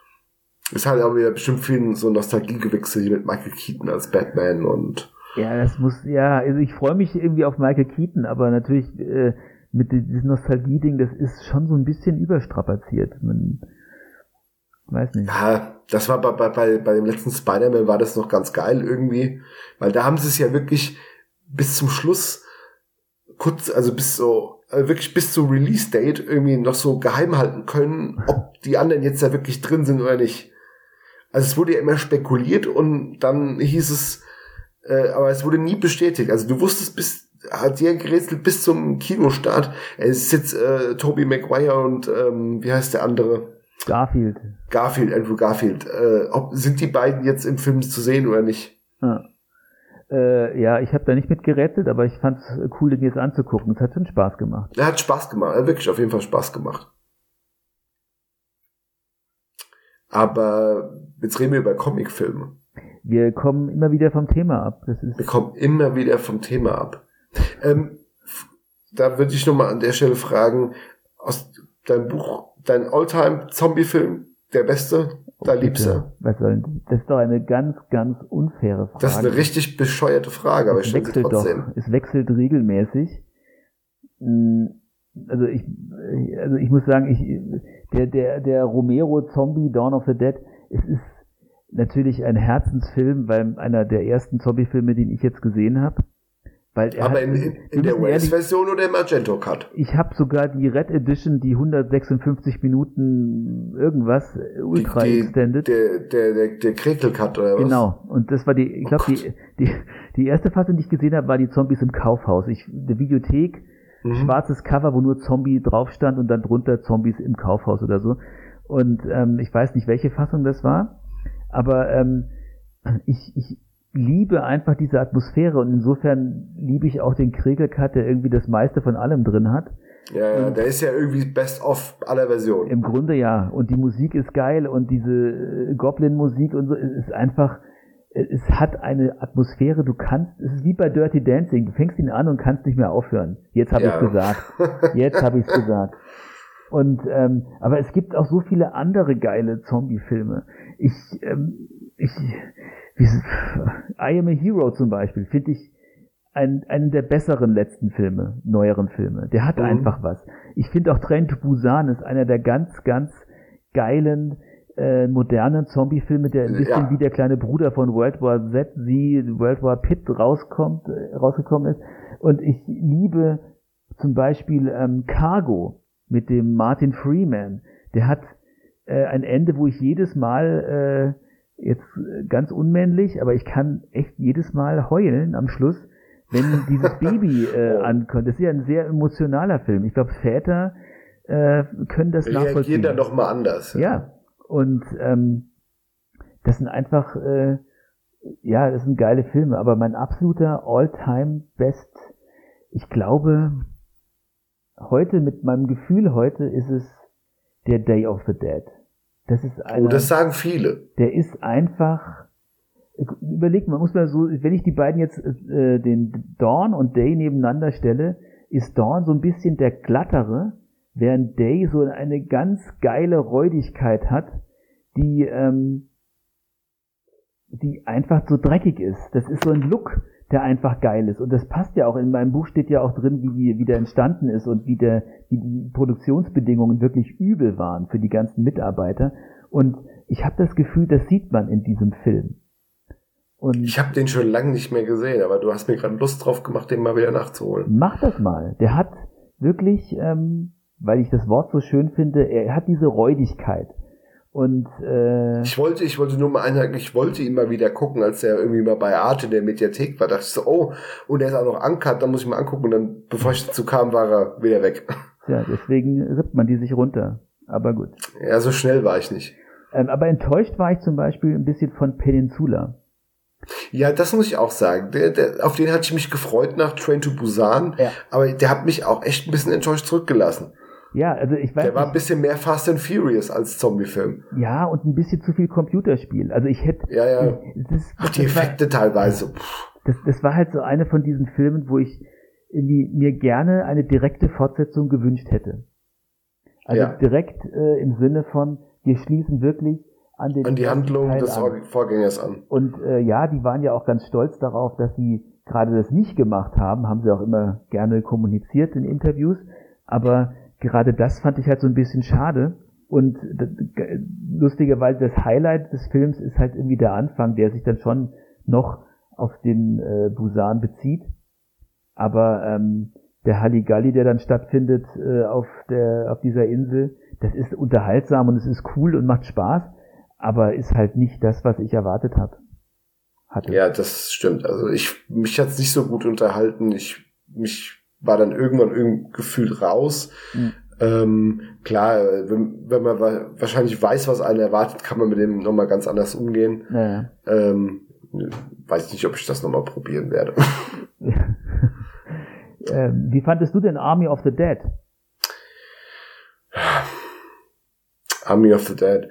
Es hat aber wieder bestimmt vielen so Nostalgiegewichse hier mit Michael Keaton als Batman und Ja, das muss, ja, also ich freue mich irgendwie auf Michael Keaton, aber natürlich äh, mit di- diesem Nostalgie-Ding, das ist schon so ein bisschen überstrapaziert. Man weiß nicht. Ja, das war bei, bei, bei, bei dem letzten Spider-Man war das noch ganz geil irgendwie, weil da haben sie es ja wirklich bis zum Schluss kurz, also bis so, äh, wirklich bis zum Release-Date irgendwie noch so geheim halten können, ob die anderen jetzt da wirklich drin sind oder nicht. Also es wurde ja immer spekuliert und dann hieß es, äh, aber es wurde nie bestätigt. Also du wusstest bis, hat dir gerätselt bis zum Kinostart, es ist jetzt äh, Tobey Maguire und ähm, wie heißt der andere? Garfield. Garfield, Andrew Garfield. Äh, ob, sind die beiden jetzt im Film zu sehen oder nicht? Ja, äh, ja ich habe da nicht mit gerettet, aber ich fand es cool, den jetzt anzugucken. Es hat schon Spaß gemacht. Er hat Spaß gemacht, er hat wirklich auf jeden Fall Spaß gemacht. Aber jetzt reden wir über Comicfilme. Wir kommen immer wieder vom Thema ab. Das ist Wir kommen immer wieder vom Thema ab. Ähm, da würde ich nochmal an der Stelle fragen, aus deinem Buch, dein Alltime Zombie-Film, der beste, da Bitte, liebst du? Was soll denn, das ist doch eine ganz, ganz unfaire Frage. Das ist eine richtig bescheuerte Frage, aber ich es stelle sie wechselt trotzdem. doch, es wechselt regelmäßig. Mm, Also ich, also ich muss sagen, ich, der, der, der Romero Zombie Dawn of the Dead, es ist natürlich ein Herzensfilm, weil einer der ersten Zombie-Filme, den ich jetzt gesehen habe. Weil er Aber hat, in, in, in der Wales-Version oder im Magento-Cut? ich habe sogar die Red Edition, die 156 Minuten irgendwas, Ultra die, Extended. Der, der, der, der Krekel-Cut oder was? Genau. Und das war die, ich glaube, Oh die, die, die erste Fassung, die ich gesehen habe, war die Zombies im Kaufhaus. Ich, der Videothek, Mhm. schwarzes Cover, wo nur Zombie drauf stand und dann drunter Zombies im Kaufhaus oder so. Und ähm, ich weiß nicht, welche Fassung das war, aber ähm, ich, ich liebe einfach diese Atmosphäre und insofern liebe ich auch den Kriegercut, der irgendwie das meiste von allem drin hat. Ja, ja, der ist ja irgendwie best of aller Versionen. Im Grunde ja. Und die Musik ist geil und diese äh, Goblin-Musik und so ist einfach, es hat eine Atmosphäre, du kannst, es ist wie bei Dirty Dancing, du fängst ihn an und kannst nicht mehr aufhören. Jetzt habe Ja. ich gesagt. Jetzt habe ich es gesagt. Und ähm, aber es gibt auch so viele andere geile Zombie-Filme. Ich, ähm, ich, wie, I Am a Hero zum Beispiel finde ich ein, einen der besseren letzten Filme, neueren Filme. Der hat Mhm. einfach was. Ich finde auch Train to Busan ist einer der ganz, ganz geilen äh, modernen Zombie-Filme, der ein Ja. bisschen wie der kleine Bruder von World War Z, sie World War Pit rauskommt, äh, rausgekommen ist. Und ich liebe zum Beispiel ähm, Cargo mit dem Martin Freeman. Der hat äh, ein Ende, wo ich jedes Mal äh, jetzt ganz unmännlich, aber ich kann echt jedes Mal heulen am Schluss, wenn dieses Baby äh, Oh. ankommt. Das ist ja ein sehr emotionaler Film. Ich glaube, Väter äh, können das Reagieren nachvollziehen. da noch mal anders. Ja, und ähm, das sind einfach, äh, ja, das sind geile Filme, aber mein absoluter All-Time-Best, ich glaube, heute mit meinem Gefühl heute ist es der Day of the Dead. Das ist einer, Oh, das sagen viele. der ist einfach, überlegt man, muss man so, wenn ich die beiden jetzt, äh, den Dawn und Day nebeneinander stelle, ist Dawn so ein bisschen der glattere, während Day so eine ganz geile Räudigkeit hat, die, ähm, die einfach so dreckig ist. Das ist so ein Look, der einfach geil ist. Und das passt ja auch, in meinem Buch steht ja auch drin, wie, die, wie der entstanden ist und wie, der, wie die Produktionsbedingungen wirklich übel waren für die ganzen Mitarbeiter. Und ich habe das Gefühl, das sieht man in diesem Film. Und Ich habe den schon lange nicht mehr gesehen, aber du hast mir gerade Lust drauf gemacht, den mal wieder nachzuholen. mach das mal. Der hat wirklich, ähm, weil ich das Wort so schön finde, er hat diese Räudigkeit. Und äh, Ich wollte, ich wollte nur mal einhaken, ich wollte ihn mal wieder gucken, als er irgendwie mal bei Arte in der Mediathek war. dachte ich so, oh, und er ist auch noch uncut, dann muss ich mal angucken. Und dann, bevor ich dazu kam, war er wieder weg. ja, deswegen rippt man die sich runter. Aber gut. Ja, so schnell war ich nicht. Ähm, aber enttäuscht war ich zum Beispiel ein bisschen von Peninsula. Ja, das muss ich auch sagen. Der, der, auf den hatte ich mich gefreut nach Train to Busan, Ja. aber der hat mich auch echt ein bisschen enttäuscht zurückgelassen. Ja, also ich weiß Der war ein bisschen mehr Fast and Furious als Zombie-Film. ja und ein bisschen zu viel Computerspiel. Also ich hätte Ja, ja. Das, Ach, die das war- Effekte teilweise. Das, das war halt so eine von diesen Filmen, wo ich irgendwie mir gerne eine direkte Fortsetzung gewünscht hätte. Also Ja. direkt äh, im Sinne von, wir schließen wirklich an den An die Handlung Teil des an. Vor- Vorgängers an. Und äh, ja, die waren ja auch ganz stolz darauf, dass sie gerade das nicht gemacht haben, haben sie auch immer gerne kommuniziert in Interviews. Aber gerade das fand ich halt so ein bisschen schade. Und lustigerweise das Highlight des Films ist halt irgendwie der Anfang, der sich dann schon noch auf den äh, Busan bezieht. Aber ähm, der Halligalli, der dann stattfindet äh, auf der auf dieser Insel, das ist unterhaltsam und es ist cool und macht Spaß, aber ist halt nicht das, was ich erwartet habe. Hatte. Ja, das stimmt. Also ich, mich hat's nicht so gut unterhalten. Ich, mich war dann irgendwann irgendwie gefühlt raus. Mhm. Ähm, klar, wenn, wenn man wa- wahrscheinlich weiß, was einen erwartet, kann man mit dem nochmal ganz anders umgehen. Naja. Ähm, weiß nicht, ob ich das nochmal probieren werde. ähm, wie fandest du denn Army of the Dead? Army of the Dead.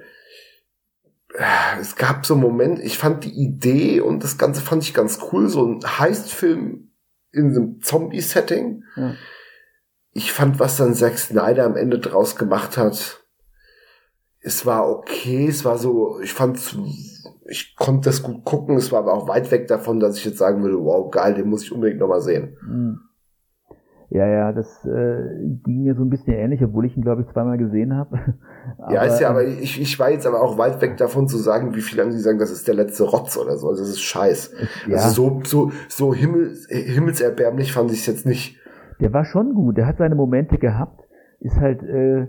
es gab so einen Moment, ich fand die Idee und das Ganze fand ich ganz cool, so ein Heistfilm in einem Zombie-Setting. Ja. Ich fand, was dann Zack Snyder am Ende draus gemacht hat, es war okay, es war so, ich fand, ich konnte das gut gucken, es war aber auch weit weg davon, dass ich jetzt sagen würde, wow, geil, den muss ich unbedingt nochmal sehen. Mhm. Ja, ja, das äh, ging mir so ein bisschen ähnlich, obwohl ich ihn, glaube ich, zweimal gesehen habe. ja, ist ja, aber ich, ich war jetzt aber auch weit weg davon zu sagen, wie viele andere sagen, das ist der letzte Rotz oder so. Also das ist scheiß. Ja. Also so, so, so Himmel, himmelserbärmlich fand ich es jetzt nicht. Der war schon gut, der hat seine Momente gehabt. Ist halt, äh,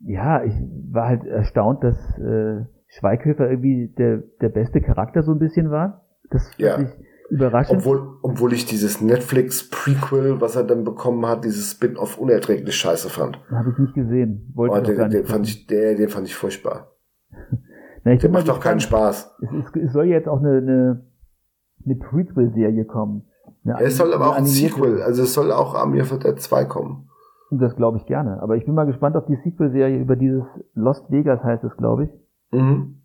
ja, ich war halt erstaunt, dass äh, Schweighöfer irgendwie der, der beste Charakter so ein bisschen war. Das ja. ich Überraschend. Obwohl, obwohl ich dieses Netflix-Prequel, was er dann bekommen hat, dieses Spin-off unerträglich scheiße fand. Habe ich nicht gesehen. Wollte oh, den, den fand ich, der, den fand ich furchtbar. Na, ich der macht doch keinen Spaß. Es, ist, es, soll jetzt auch eine, eine, eine Prequel-Serie kommen. Ja, es soll aber auch ein Sequel, also es soll auch Amir für der 2 kommen. Das glaube ich gerne. Aber ich bin mal gespannt auf die Sequel-Serie über dieses Lost Vegas heißt es, glaube ich. Mhm.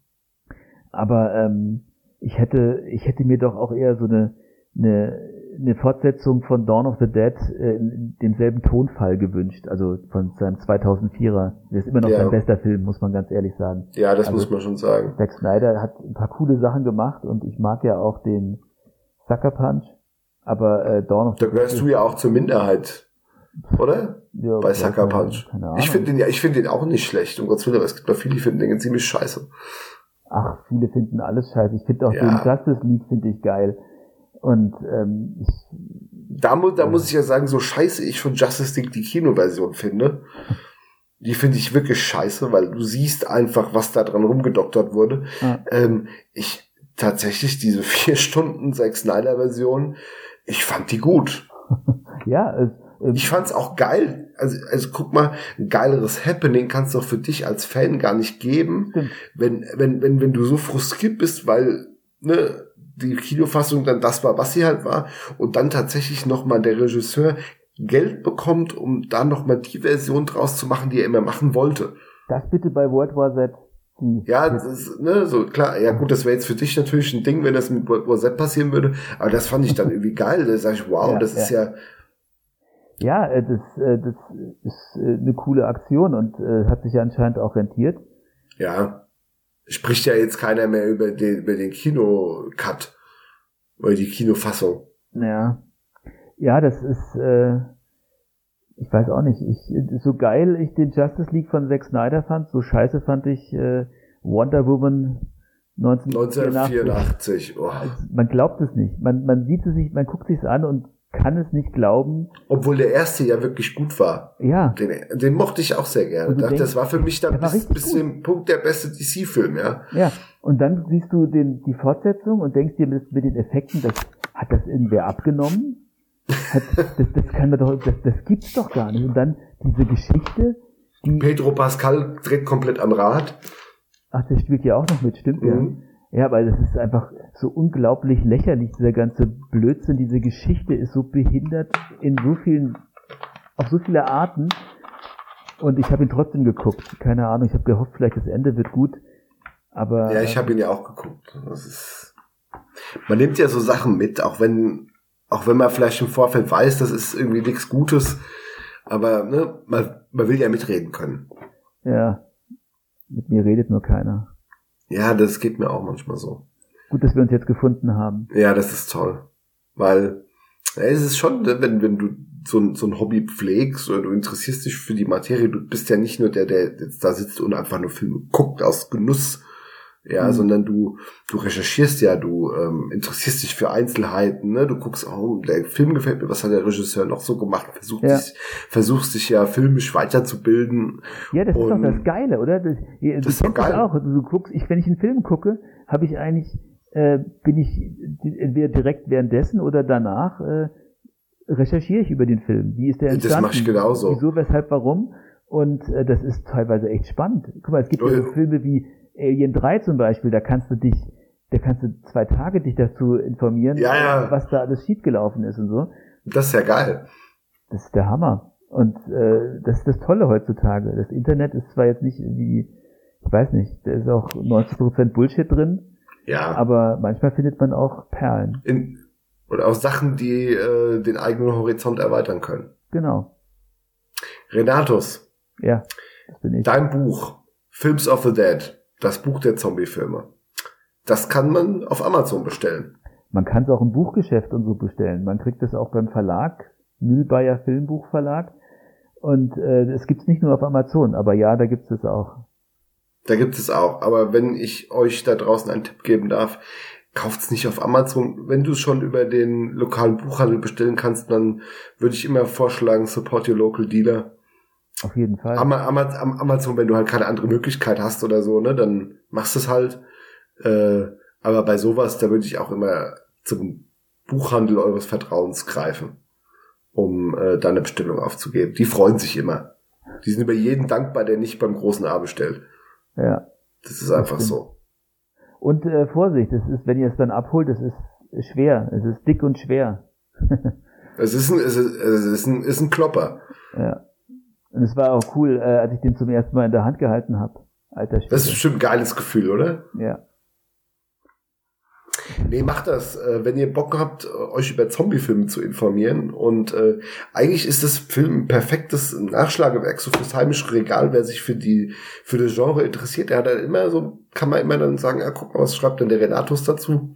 Aber ähm, ich hätte, ich hätte mir doch auch eher so eine, eine, eine Fortsetzung von Dawn of the Dead äh, in demselben Tonfall gewünscht, also von seinem 2004er. Das ist immer noch ja. sein bester Film, muss man ganz ehrlich sagen. Ja, das also, muss man schon sagen. Zack Snyder hat ein paar coole Sachen gemacht und ich mag ja auch den Sucker Punch, aber äh, Dawn of the Dead. Da gehörst du ja auch zur Minderheit, oder? Ja, Bei Sucker Punch. Ich finde den ja, ich finde den auch nicht schlecht, um Gottes Willen, aber es gibt bei vielen, die finden den ziemlich scheiße ach, viele finden alles scheiße. Ich finde auch ja. den Justice League finde ich geil. Und ähm, ich, da, mu da muss ich ja sagen, so scheiße ich von Justice League die Kinoversion finde. Die finde ich wirklich scheiße, weil du siehst einfach, was da dran rumgedoktert wurde. Ja. Ähm, ich tatsächlich diese vier Stunden Zack Snyder Version, ich fand die gut. ja, es, ich fand's auch geil. Also, also guck mal, ein geileres Happening kannst du doch für dich als Fan gar nicht geben, Stimmt. wenn, wenn, wenn, wenn du so frustriert bist, weil, ne, die Kinofassung dann das war, was sie halt war, und dann tatsächlich nochmal der Regisseur Geld bekommt, um da nochmal die Version draus zu machen, die er immer machen wollte. Das bitte bei World War Z. Ja, das ist, ne, so klar, ja gut, das wäre jetzt für dich natürlich ein Ding, wenn das mit World War Z passieren würde, aber das fand ich dann irgendwie geil. Da sag ich, wow, ja, das ja. ist ja, ja, äh, das, äh, das ist äh, eine coole Aktion und hat sich anscheinend auch rentiert. Ja, spricht ja jetzt keiner mehr über den, über den Kino-Cut oder die Kinofassung. Ja, ja, das ist, äh, ich weiß auch nicht, ich, so geil ich den Justice League von Zack Snyder fand, so scheiße fand ich äh, Wonder Woman 1984. 1984. Oh. Also, man glaubt es nicht. Man, man sieht es sich, man guckt sich's an und kann es nicht glauben. Obwohl der erste ja wirklich gut war. Ja. Den, den mochte ich auch sehr gerne. Denkst, das war für mich dann bis, bis zu dem Punkt der beste DC-Film, ja. Ja. Und dann siehst du den, die Fortsetzung und denkst dir mit, mit den Effekten, das, hat das irgendwer abgenommen? Hat, das, das kann man doch, das, das gibt's doch gar nicht. Und dann diese Geschichte, die. Pedro Pascal dreht komplett am Rad. Ach, der spielt ja auch noch mit, stimmt mhm. ja. Ja, weil das ist einfach so unglaublich lächerlich, dieser ganze Blödsinn, diese Geschichte ist so behindert in so vielen, auf so viele Arten. Und ich habe ihn trotzdem geguckt. Keine Ahnung, ich habe gehofft, vielleicht das Ende wird gut. Aber. Ja, ich habe ihn ja auch geguckt. Das ist, man nimmt ja so Sachen mit, auch wenn, auch wenn man vielleicht im Vorfeld weiß, das ist irgendwie nichts Gutes. Aber ne, man, man will ja mitreden können. Ja. Mit mir redet nur keiner. Ja, das geht mir auch manchmal so. Gut, dass wir uns jetzt gefunden haben. Ja, das ist toll. Weil ja, es ist schon, wenn, wenn du so ein, so ein Hobby pflegst oder du interessierst dich für die Materie, du bist ja nicht nur der, der jetzt da sitzt und einfach nur Filme guckt aus Genuss, ja, mhm. sondern du, du recherchierst ja, du ähm, interessierst dich für Einzelheiten, ne? Du guckst, oh, der Film gefällt mir, was hat der Regisseur noch so gemacht? Versuchst, ja. dich, versuchst dich ja filmisch weiterzubilden. Ja, das ist doch das Geile, oder? Das, du das ist doch geil. Auch. Du guckst, ich, wenn ich einen Film gucke, habe ich eigentlich, äh, bin ich entweder direkt währenddessen oder danach äh, recherchiere ich über den Film. Wie ist der entstanden? Das mache ich genauso. Wieso, weshalb, warum? Und äh, das ist teilweise echt spannend. Guck mal, es gibt ja so Filme wie Alien 3 zum Beispiel, da kannst du dich, da kannst du zwei Tage dich dazu informieren, ja, ja. was da alles schiefgelaufen ist und so. Das ist ja geil. Das ist der Hammer. Und äh, das ist das Tolle heutzutage. Das Internet ist zwar jetzt nicht wie ich weiß nicht, da ist auch 90% Bullshit drin. Ja. Aber manchmal findet man auch Perlen. In, oder auch Sachen, die äh, den eigenen Horizont erweitern können. Genau. Renatus. Ja, das bin ich. Dein Buch, Films of the Dead, das Buch der Zombie-Filme. Das kann man auf Amazon bestellen. Man kann es auch im Buchgeschäft und so bestellen. Man kriegt es auch beim Verlag, Mühlbayer Filmbuchverlag. Und äh, es gibt's nicht nur auf Amazon, aber ja, da gibt's es auch. Da gibt es auch. Aber wenn ich euch da draußen einen Tipp geben darf, kauft's nicht auf Amazon. Wenn du es schon über den lokalen Buchhandel bestellen kannst, dann würde ich immer vorschlagen, support your local dealer. Auf jeden Fall. Amazon, wenn du halt keine andere Möglichkeit hast oder so, ne, dann machst du es halt. Äh, aber bei sowas, da würde ich auch immer zum Buchhandel eures Vertrauens greifen, um äh, da eine Bestellung aufzugeben. Die freuen sich immer. Die sind über jeden dankbar, der nicht beim großen A bestellt. Ja. Das ist einfach das so. Und äh, Vorsicht, es ist, wenn ihr es dann abholt, es ist schwer. Es ist dick und schwer. es ist ein, es ist, es ist ein, ist ein Klopper. Ja. Und es war auch cool, äh, als ich den zum ersten Mal in der Hand gehalten habe. Alter Schwede. Das ist bestimmt ein geiles Gefühl, oder? Ja. Nee, macht das. Äh, wenn ihr Bock habt, euch über Zombie-Filme zu informieren. Und äh, eigentlich ist das Film ein perfektes Nachschlagewerk so fürs heimische Regal, wer sich für die für das Genre interessiert. Der hat dann immer so, kann man immer dann sagen, ja, guck mal, was schreibt denn der Renatus dazu?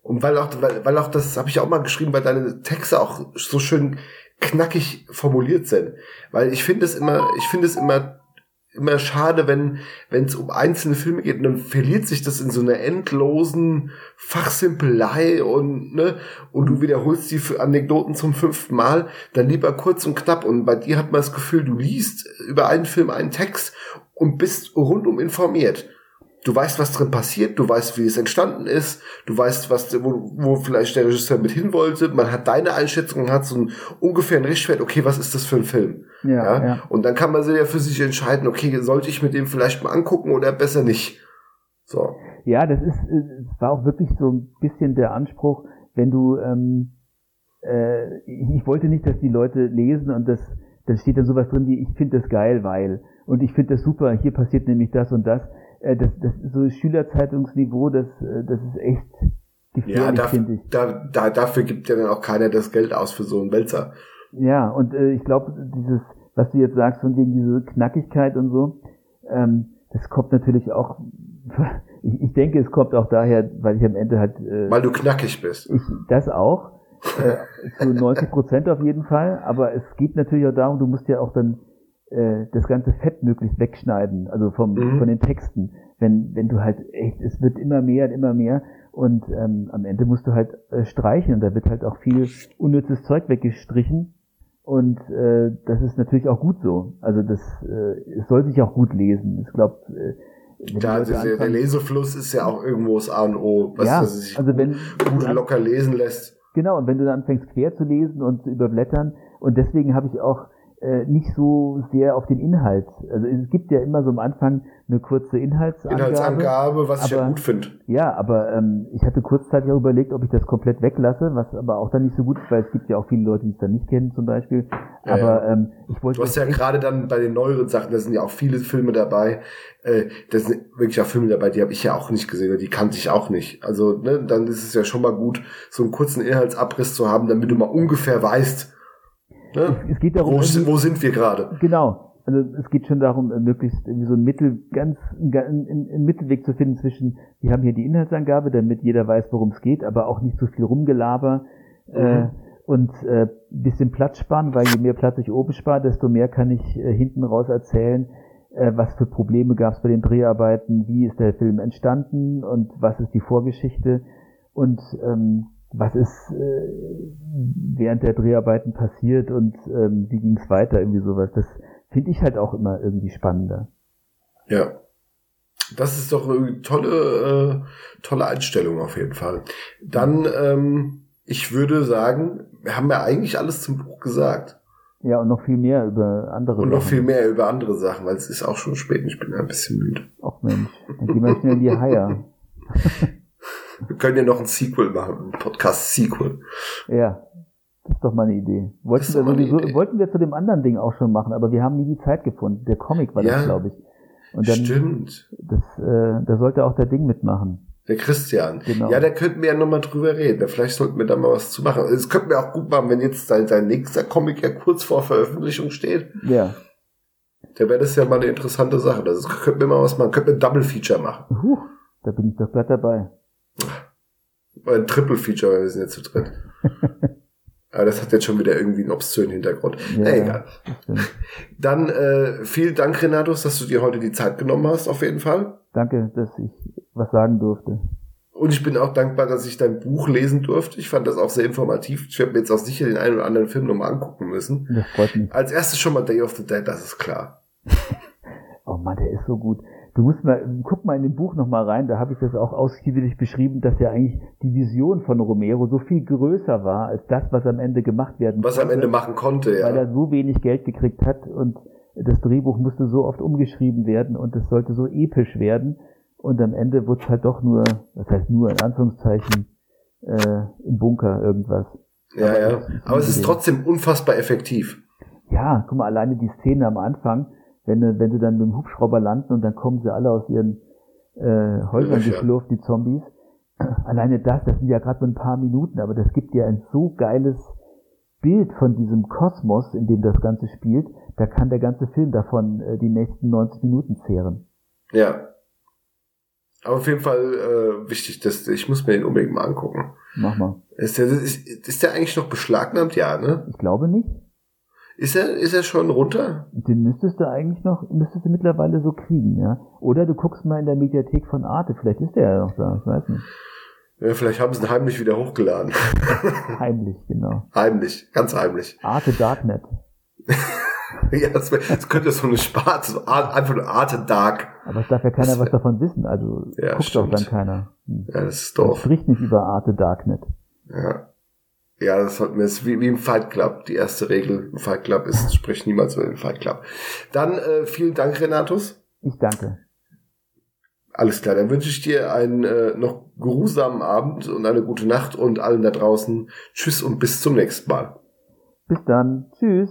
Und weil auch, weil, weil auch das habe ich auch mal geschrieben, weil deine Texte auch so schön knackig formuliert sind. Weil ich finde es immer, ich finde es immer immer schade, wenn wenn es um einzelne Filme geht und dann verliert sich das in so einer endlosen Fachsimpelei und ne und du wiederholst die Anekdoten zum fünften Mal, dann lieber kurz und knapp und bei dir hat man das Gefühl, du liest über einen Film einen Text und bist rundum informiert du weißt, was drin passiert, du weißt, wie es entstanden ist, du weißt, was, wo, wo vielleicht der Regisseur mit hin wollte, man hat deine Einschätzung und hat so ein ungefähr ein Richtwert, okay, was ist das für ein Film? Ja, ja? ja. Und dann kann man sich ja für sich entscheiden, okay, sollte ich mir den vielleicht mal angucken oder besser nicht? So. Ja, das ist, es war auch wirklich so ein bisschen der Anspruch, wenn du, ähm, äh, ich wollte nicht, dass die Leute lesen und das, dann steht dann sowas drin wie, ich finde das geil, weil, und ich finde das super, hier passiert nämlich das und das äh, das, das so Schülerzeitungsniveau, das, äh, das ist echt gefährlich, ja, finde ich. Da, da, dafür gibt ja dann auch keiner das Geld aus für so einen Wälzer. Ja, und äh, ich glaube, dieses, was du jetzt sagst, von wegen diese Knackigkeit und so, ähm, das kommt natürlich auch, ich, ich denke, es kommt auch daher, weil ich am Ende halt... Äh, weil du knackig bist. Ich, das auch, äh, zu 90 Prozent auf jeden Fall, aber es geht natürlich auch darum, du musst ja auch dann äh, das ganze Fett möglichst wegschneiden, also vom, mhm. von den Texten. Wenn, wenn du halt echt, es wird immer mehr und immer mehr und ähm, am Ende musst du halt äh, streichen und da wird halt auch viel unnützes Zeug weggestrichen und äh, das ist natürlich auch gut so. Also das äh, es soll sich auch gut lesen. Ich glaube, äh, ja, der, der, Lesefluss ist ja auch irgendwo das A und O, was ja, sich also wenn, gut locker lesen lässt. Genau, und wenn du dann anfängst quer zu lesen und zu überblättern, und deswegen habe ich auch äh, nicht so sehr auf den Inhalt. Also es gibt ja immer so am Anfang eine kurze Inhaltsangabe. Inhaltsangabe, was aber, ich ja gut finde. Ja, aber ähm, ich hatte kurzzeitig auch überlegt, ob ich das komplett weglasse, was aber auch dann nicht so gut ist, weil es gibt ja auch viele Leute, die es dann nicht kennen zum Beispiel. Ja, aber. Ähm, ich wollte. Du hast ja gerade dann bei den neueren Sachen, da sind ja auch viele Filme dabei. Äh, da sind wirklich auch Filme dabei, die habe ich ja auch nicht gesehen, die kannte ich auch nicht. Also ne, dann ist es ja schon mal gut, so einen kurzen Inhaltsabriss zu haben, damit du mal ungefähr weißt, Ne? Es, es, geht darum, wo, wo sind wir gerade? Genau. Also es geht schon darum, äh, möglichst irgendwie so ein Mittel, ganz einen Mittelweg zu finden zwischen, wir haben hier die Inhaltsangabe, damit jeder weiß, worum es geht, aber auch nicht so viel Rumgelaber äh, mhm. äh, und äh, bisschen Platz sparen, weil je mehr Platz ich oben spare, desto mehr kann ich äh, hinten raus erzählen, äh, was für Probleme gab es bei den Dreharbeiten, wie ist der Film entstanden und was ist die Vorgeschichte und ähm, was ist äh, während der Dreharbeiten passiert und ähm, wie ging es weiter, irgendwie sowas. Das finde ich halt auch immer irgendwie spannender. Ja. Das ist doch eine tolle, äh, tolle Einstellung auf jeden Fall. Dann, ähm, ich würde sagen, wir haben ja eigentlich alles zum Buch gesagt. Ja, und noch viel mehr über andere Und noch Sachen. viel mehr über andere Sachen, weil es ist auch schon spät und ich bin ein bisschen müde. Ach Mensch, dann gehen wir schnell in die Haier. Wir können ja noch ein Sequel machen, ein Podcast-Sequel. Ja, das ist doch mal eine Idee. Wollten wir, sowieso, Idee. wollten wir zu dem anderen Ding auch schon machen, aber wir haben nie die Zeit gefunden. Der Comic war ja. das, glaube ich. Und dann, Stimmt. Das, äh, da sollte auch der Ding mitmachen. Der Christian. Genau. Ja, da könnten wir ja nochmal drüber reden. Vielleicht sollten wir da mal was zu machen. Es könnten wir auch gut machen, wenn jetzt sein, sein nächster Comic ja kurz vor Veröffentlichung steht. Ja. Da wäre das ja mal eine interessante Sache. Das könnten wir mal was machen. Könnten wir ein Double Feature machen. Huch, da bin ich doch glatt dabei. Ein Triple Feature, weil wir sind jetzt zu dritt. Aber das hat jetzt schon wieder irgendwie einen obszönen Hintergrund. Ja, Na egal. Dann äh, vielen Dank, Renatus, dass du dir heute die Zeit genommen hast, auf jeden Fall. Danke, dass ich was sagen durfte. Und ich bin auch dankbar, dass ich dein Buch lesen durfte. Ich fand das auch sehr informativ. Ich werde mir jetzt auch sicher den einen oder anderen Film nochmal angucken müssen. Das freut mich. Als erstes schon mal Day of the Dead, das ist klar. Oh Mann, der ist so gut. Du musst mal, guck mal in dem Buch nochmal rein, da habe ich das auch ausführlich beschrieben, dass ja eigentlich die Vision von Romero so viel größer war, als das, was am Ende gemacht werden Was er am konnte, Ende machen konnte, Weil ja. er so wenig Geld gekriegt hat und das Drehbuch musste so oft umgeschrieben werden und es sollte so episch werden. Und am Ende wurde es halt doch nur, das heißt nur in Anführungszeichen, äh, im Bunker irgendwas. Ja, Aber ja. Aber es ist trotzdem unfassbar effektiv. Ja, guck mal, alleine die Szene am Anfang, wenn, wenn sie dann mit dem Hubschrauber landen und dann kommen sie alle aus ihren äh, Häusern geschlurft, die Zombies. Alleine das, das sind ja gerade nur ein paar Minuten, aber das gibt dir ein so geiles Bild von diesem Kosmos, in dem das Ganze spielt. Da kann der ganze Film davon äh, die nächsten 90 Minuten zehren. Ja. Aber auf jeden Fall äh, wichtig, dass ich muss mir den unbedingt mal angucken. Mach mal. Ist der, ist, ist der eigentlich noch beschlagnahmt? Ja, ne? Ich glaube nicht. Ist er, ist er schon runter? Den müsstest du eigentlich noch, müsstest du mittlerweile so kriegen, ja. Oder du guckst mal in der Mediathek von Arte, vielleicht ist der ja noch da, ich weiß nicht. Ja, vielleicht haben sie ihn heimlich wieder hochgeladen. Heimlich, genau. heimlich, ganz heimlich. Arte Darknet. ja, das, wär, das könnte so eine Sparte, so Art, einfach eine Arte Dark. Aber es darf ja keiner wär- was davon wissen, also Ja, guckt doch stimmt. dann keiner. Hm. Ja, das ist Man doof. spricht nicht über Arte Darknet. Ja. Ja, das hat mir ist wie, wie im Fight Club. Die erste Regel im Fight Club ist, sprich niemals über den Fight Club. Dann äh, vielen Dank, Renatus. Ich danke. Alles klar, dann wünsche ich dir einen äh, noch geruhsamen Abend und eine gute Nacht und allen da draußen Tschüss und bis zum nächsten Mal. Bis dann. Tschüss.